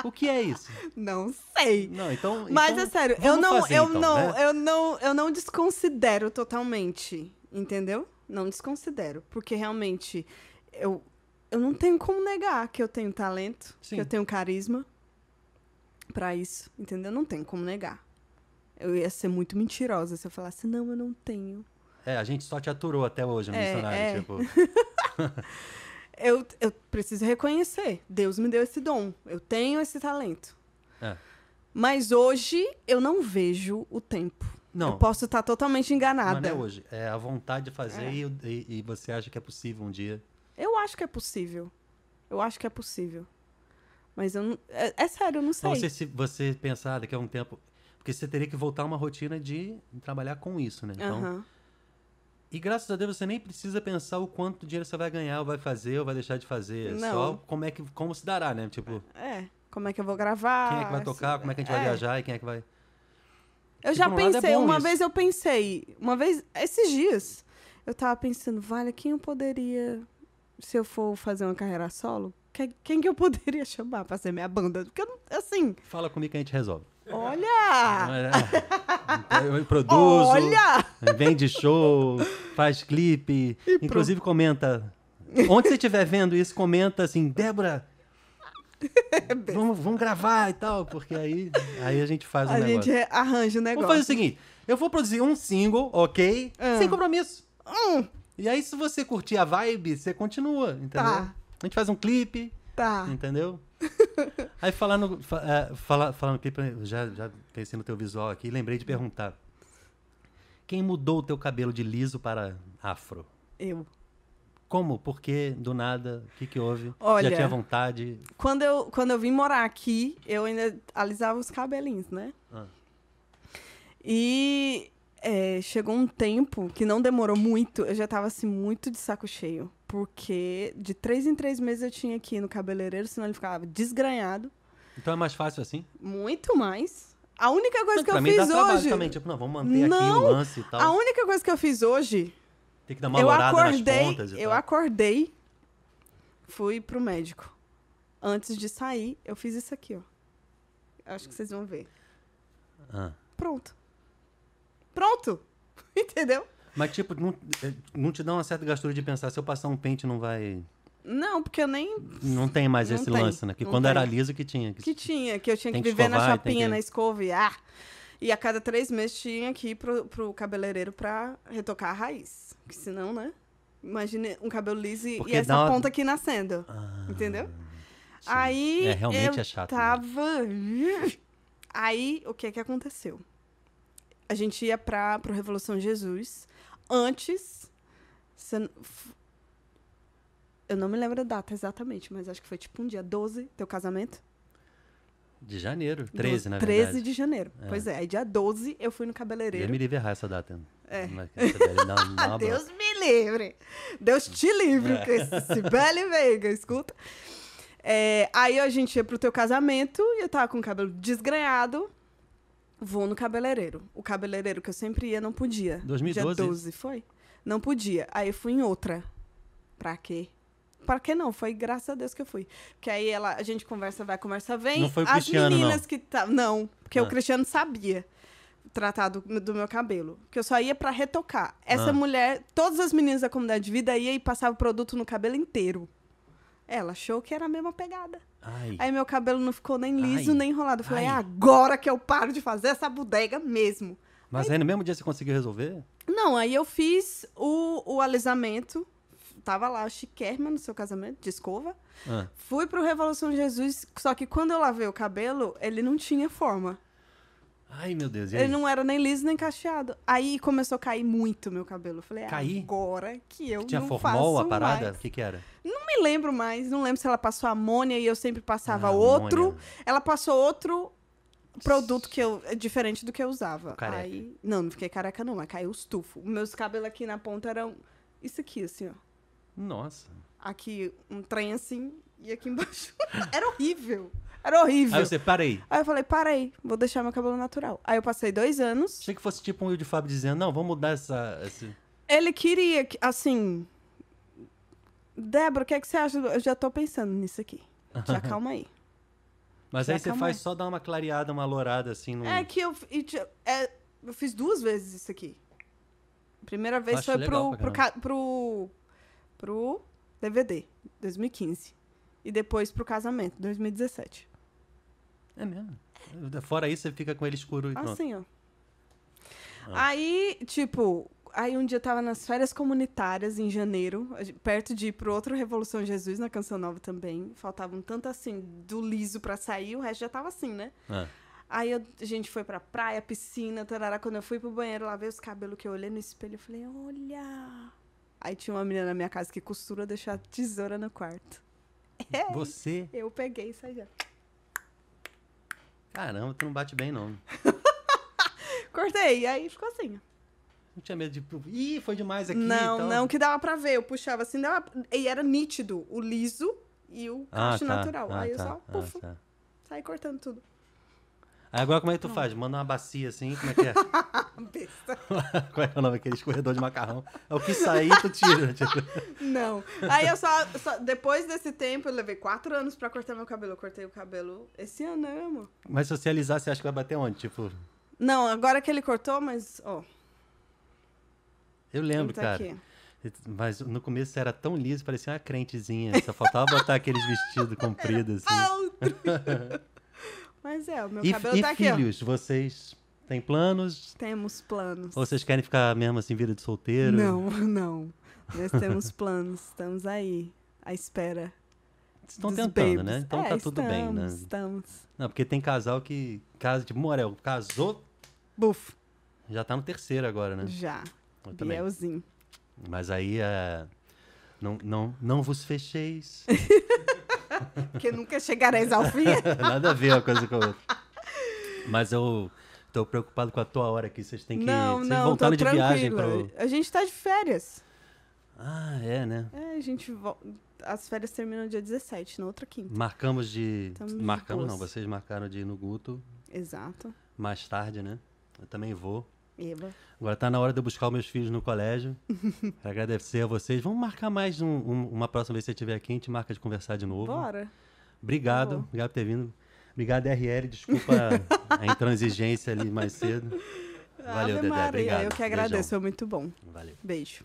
Speaker 2: O que é isso?
Speaker 1: Não sei.
Speaker 2: Não, então.
Speaker 1: Mas
Speaker 2: então,
Speaker 1: é sério, eu não,
Speaker 2: fazer,
Speaker 1: eu
Speaker 2: então,
Speaker 1: não,
Speaker 2: né?
Speaker 1: eu não, eu não desconsidero totalmente, entendeu? Não desconsidero, porque realmente eu eu não tenho como negar que eu tenho talento,
Speaker 2: Sim.
Speaker 1: que eu tenho carisma pra isso, entendeu? Não tenho como negar. Eu ia ser muito mentirosa se eu falasse não, eu não tenho.
Speaker 2: É, a gente só te aturou até hoje no
Speaker 1: É,
Speaker 2: missionário.
Speaker 1: é.
Speaker 2: Tipo,
Speaker 1: Eu, eu preciso reconhecer. Deus me deu esse dom. Eu tenho esse talento.
Speaker 2: É.
Speaker 1: Mas hoje eu não vejo o tempo.
Speaker 2: Não.
Speaker 1: Eu posso estar totalmente
Speaker 2: mas
Speaker 1: enganada.
Speaker 2: não é hoje. É a vontade de fazer
Speaker 1: É.
Speaker 2: e, e- você acha que é possível um dia.
Speaker 1: Eu acho que é possível. Eu acho que é possível. Mas eu não. É, é sério, eu não sei.
Speaker 2: Ou você, se você pensar daqui a um tempo. Porque você teria que voltar a uma rotina de trabalhar com isso, né? Então,
Speaker 1: Aham.
Speaker 2: E graças a Deus você nem precisa pensar o quanto dinheiro você vai ganhar, ou vai fazer, ou vai deixar de fazer. É
Speaker 1: Não.
Speaker 2: Só como é que como se dará, né? Tipo,
Speaker 1: É. Como é que eu vou gravar?
Speaker 2: quem é que vai tocar,
Speaker 1: se-
Speaker 2: como é que a gente vai
Speaker 1: é.
Speaker 2: viajar e quem é que vai.
Speaker 1: Eu
Speaker 2: Se
Speaker 1: já
Speaker 2: um é
Speaker 1: pensei,
Speaker 2: bom
Speaker 1: uma
Speaker 2: isso.
Speaker 1: vez eu pensei, uma vez, esses dias, eu tava pensando, vale, quem eu poderia, se eu for fazer uma carreira solo, quem, quem que eu poderia chamar pra ser minha banda? Porque, eu assim,
Speaker 2: Fala comigo que a gente resolve.
Speaker 1: Olha!
Speaker 2: Eu produzo,
Speaker 1: Olha!
Speaker 2: vende show, faz clipe, inclusive comenta. Onde você estiver vendo isso, comenta assim, Débora, vamos, vamos gravar e tal, porque aí, aí a gente faz um
Speaker 1: A
Speaker 2: negócio.
Speaker 1: gente arranja o negócio.
Speaker 2: Vamos fazer o seguinte, eu vou produzir um single, ok?
Speaker 1: Ah.
Speaker 2: Sem compromisso.
Speaker 1: Hum,
Speaker 2: E aí, se você curtir a vibe, você continua, entendeu?
Speaker 1: Tá.
Speaker 2: A gente faz um clipe,
Speaker 1: tá.
Speaker 2: entendeu? aí falando, fa, é, fala, falando clipe, eu já, já pensei no teu visual aqui, lembrei de perguntar. Quem mudou o teu cabelo de liso para afro?
Speaker 1: Eu.
Speaker 2: Como? Por quê? Do nada? O que que houve?
Speaker 1: Olha-
Speaker 2: Já tinha vontade?
Speaker 1: Quando eu, quando eu vim morar aqui, eu ainda alisava os cabelinhos, né?
Speaker 2: Ah.
Speaker 1: E é, chegou um tempo que não demorou muito, eu já tava assim, muito de saco cheio. Porque de três em três meses eu tinha que ir no cabeleireiro, senão ele ficava desgranhado.
Speaker 2: Então é mais fácil assim?
Speaker 1: Muito mais. A única coisa que
Speaker 2: pra
Speaker 1: eu
Speaker 2: mim
Speaker 1: fiz
Speaker 2: dá
Speaker 1: hoje.
Speaker 2: também, tipo, não, vamos manter aqui
Speaker 1: Não,
Speaker 2: o lance e tal.
Speaker 1: A única coisa que eu fiz hoje
Speaker 2: Tem que dar uma
Speaker 1: eu
Speaker 2: nas
Speaker 1: acordei,
Speaker 2: pontas e
Speaker 1: eu
Speaker 2: tal.
Speaker 1: acordei, fui pro médico. Antes de sair, eu fiz isso aqui, ó. Acho que vocês vão ver.
Speaker 2: Ah.
Speaker 1: Pronto. Pronto. Entendeu?
Speaker 2: Mas, tipo, não, eh, não te dá uma certa gastura de pensar, se eu passar um pente não vai...
Speaker 1: Não, porque eu nem
Speaker 2: Não tem mais
Speaker 1: Não
Speaker 2: esse
Speaker 1: tem,
Speaker 2: lance, né? Que quando
Speaker 1: tem.
Speaker 2: era liso que tinha.
Speaker 1: que tinha, que eu tinha que
Speaker 2: que
Speaker 1: viver na
Speaker 2: escovar, tem
Speaker 1: chapinha,
Speaker 2: que-
Speaker 1: na escova e ah. E a cada três meses tinha que ir pro, pro cabeleireiro pra retocar a raiz. Porque senão, né? Imagine um cabelo liso e,
Speaker 2: Porque
Speaker 1: e essa
Speaker 2: uma-
Speaker 1: ponta aqui nascendo.
Speaker 2: Ah,
Speaker 1: Entendeu?
Speaker 2: sim.
Speaker 1: Aí
Speaker 2: É, realmente
Speaker 1: eu
Speaker 2: é chato. né?
Speaker 1: tava. Aí o que que aconteceu? A gente ia para pro Revolução Jesus. Antes, eu não me lembro a data exatamente, mas acho que foi tipo um dia 12, teu casamento.
Speaker 2: De janeiro, 13,
Speaker 1: 12,
Speaker 2: na
Speaker 1: 13
Speaker 2: verdade.
Speaker 1: de janeiro.
Speaker 2: É.
Speaker 1: Pois é, aí dia 12 eu fui no
Speaker 2: Eu
Speaker 1: cabeleireiro.
Speaker 2: me livre errar essa data.
Speaker 1: É.
Speaker 2: Uma
Speaker 1: Ah, Deus me livre. Deus te livre,
Speaker 2: É.
Speaker 1: esse Sibeli Veiga, escuta. É, aí a gente ia pro teu casamento e eu tava com o cabelo desgrenhado. Vou no cabeleireiro. O cabeleireiro que eu sempre ia não podia.
Speaker 2: 2012?
Speaker 1: Dia 12, foi? Não podia. Aí eu fui em outra. Pra quê? Pra quê não? Foi graças a Deus que eu fui. Porque aí ela, a gente conversa, vai, conversa, vem.
Speaker 2: Não foi o
Speaker 1: As
Speaker 2: Cristiano,
Speaker 1: meninas
Speaker 2: não?
Speaker 1: que tá, Não, porque
Speaker 2: Ah.
Speaker 1: o Cristiano sabia tratar do, do meu cabelo. Que eu só ia pra retocar. Essa
Speaker 2: Ah.
Speaker 1: mulher, todas as meninas da comunidade de vida ia e passava o produto no cabelo inteiro. Ela achou que era a mesma pegada.
Speaker 2: Ai,
Speaker 1: Aí meu cabelo não ficou nem liso,
Speaker 2: Ai.
Speaker 1: nem enrolado. Eu falei,
Speaker 2: Ai.
Speaker 1: agora que eu paro de fazer essa bodega mesmo.
Speaker 2: mas aí no mesmo dia você conseguiu resolver?
Speaker 1: Não, aí eu fiz o, o alisamento. Tava lá, chiquérrima no seu casamento, de escova.
Speaker 2: Ah,
Speaker 1: Fui pro Revolução Jesus, só que quando eu lavei o cabelo, ele não tinha forma.
Speaker 2: Ai, meu Deus.
Speaker 1: Ele não era nem liso nem cacheado. Aí começou a cair muito meu cabelo. Eu falei,
Speaker 2: Cair?
Speaker 1: agora que eu
Speaker 2: Tinha
Speaker 1: não
Speaker 2: formol
Speaker 1: faço
Speaker 2: a parada?
Speaker 1: mais.
Speaker 2: O que que era?
Speaker 1: Não me lembro mais. Não lembro se ela passou amônia e eu sempre passava
Speaker 2: Ah,
Speaker 1: outro.
Speaker 2: amônia.
Speaker 1: Ela passou outro produto que eu diferente do que eu usava.
Speaker 2: Careca.
Speaker 1: Aí, não, não fiquei careca não, mas caiu os tufos. Meus cabelos aqui na ponta eram isso aqui assim, ó.
Speaker 2: Nossa.
Speaker 1: Aqui um trem assim e aqui embaixo. Era horrível. Era horrível.
Speaker 2: Aí você, parei.
Speaker 1: Aí eu falei, parei, vou deixar meu cabelo natural. Aí eu passei dois anos.
Speaker 2: Achei que fosse tipo um Will de Fábio dizendo, não, vamos mudar essa... Esse...
Speaker 1: Ele queria, que- assim. Débora, o que, é que você acha? Eu já tô pensando nisso aqui. Já calma aí.
Speaker 2: Mas
Speaker 1: Já
Speaker 2: aí você faz
Speaker 1: aí.
Speaker 2: só dar uma clareada, uma lourada assim no...
Speaker 1: É que eu, é, eu fiz duas vezes isso aqui. Primeira vez
Speaker 2: Acho
Speaker 1: foi pro, pro, pro, pro DVD, 2015. E depois pro casamento, 2017.
Speaker 2: É mesmo. Fora isso, você fica com ele escuro e pronto.
Speaker 1: Assim, ó.
Speaker 2: Ah.
Speaker 1: Aí, tipo, aí um dia eu tava nas férias comunitárias em janeiro, perto de ir pro outro Revolução Jesus, na Canção Nova também. Faltava um tanto assim do liso pra sair, o resto já tava assim, né?
Speaker 2: Ah.
Speaker 1: Aí eu- a gente foi pra praia, piscina, tarará. Quando eu fui pro banheiro, lavei os cabelos que eu olhei no espelho, eu falei, olha. Aí tinha uma menina na minha casa que costura deixar tesoura no quarto. É,
Speaker 2: Você...
Speaker 1: eu peguei isso aí já.
Speaker 2: Caramba, tu não bate bem, não.
Speaker 1: Cortei, e aí ficou assim.
Speaker 2: Não tinha medo de... Ih, foi demais aqui
Speaker 1: não,
Speaker 2: e tal.
Speaker 1: não, que dava pra ver. Eu puxava assim, dava... e era nítido o liso e o
Speaker 2: Ah,
Speaker 1: cacho
Speaker 2: tá.
Speaker 1: natural.
Speaker 2: Ah,
Speaker 1: aí eu
Speaker 2: tá.
Speaker 1: só,
Speaker 2: Ah,
Speaker 1: puf,
Speaker 2: tá.
Speaker 1: saí cortando tudo.
Speaker 2: Agora como é que tu faz? Manda uma bacia assim, como é que é?
Speaker 1: Besta.
Speaker 2: Qual é o nome daquele escorredor de macarrão? É o que sair, tu tira. Tipo.
Speaker 1: Não. Aí eu só, só- Depois desse tempo, eu levei quatro anos pra cortar meu cabelo. Eu cortei o cabelo esse ano, né, amor?
Speaker 2: Mas se você alisar, você acha que vai bater onde? Tipo,
Speaker 1: Não, agora que ele cortou, mas, ó.
Speaker 2: eu lembro,
Speaker 1: tá
Speaker 2: cara.
Speaker 1: aqui.
Speaker 2: Mas no começo você era tão liso, parecia uma crentezinha. Só faltava botar aqueles vestidos compridos assim.
Speaker 1: Mas é, o meu
Speaker 2: E,
Speaker 1: cabelo
Speaker 2: e
Speaker 1: tá aqui,
Speaker 2: filhos, vocês têm planos?
Speaker 1: Temos planos.
Speaker 2: Ou vocês querem ficar mesmo assim, vida de solteiro?
Speaker 1: Não, não. Nós temos planos. Estamos aí, à espera.
Speaker 2: Estão tentando,
Speaker 1: babies.
Speaker 2: né? Então
Speaker 1: É,
Speaker 2: tá tudo bem, né?
Speaker 1: estamos, Estamos.
Speaker 2: Não, porque tem casal que casa, tipo, Morel, casou,
Speaker 1: Buf,
Speaker 2: já tá no terceiro agora, né?
Speaker 1: já.
Speaker 2: Eu também.
Speaker 1: Bielzinho.
Speaker 2: Mas aí é. Não, não, não vos fecheis.
Speaker 1: Porque nunca chegareis ao fim.
Speaker 2: Nada a ver uma coisa com a outra. Mas eu tô preocupado com a tua hora aqui. Vocês têm que.
Speaker 1: não,
Speaker 2: vocês
Speaker 1: não, tô
Speaker 2: voltando de viagem
Speaker 1: tranquila.
Speaker 2: pro.
Speaker 1: A gente tá de férias.
Speaker 2: Ah, é, né?
Speaker 1: É, a gente vol... As férias terminam dia 17, na outra quinta.
Speaker 2: Marcamos de.
Speaker 1: Estamos de
Speaker 2: Marcamos, não,
Speaker 1: boas.
Speaker 2: vocês marcaram de ir no Guto
Speaker 1: Exato.
Speaker 2: mais tarde, né? Eu também vou.
Speaker 1: Eba.
Speaker 2: Agora tá na hora de eu buscar os meus filhos no colégio. Agradecer a vocês. Vamos marcar mais um- um- uma próxima vez que você estiver aqui, a gente marca de conversar de novo.
Speaker 1: Bora.
Speaker 2: Obrigado,
Speaker 1: Tá
Speaker 2: obrigado por ter vindo. Obrigado, RL. Desculpa a intransigência ali mais cedo. Valeu,
Speaker 1: Ave
Speaker 2: Dedé.
Speaker 1: Maria,
Speaker 2: Obrigado.
Speaker 1: Eu que
Speaker 2: Beijão.
Speaker 1: agradeço, foi muito bom.
Speaker 2: Valeu.
Speaker 1: Beijo.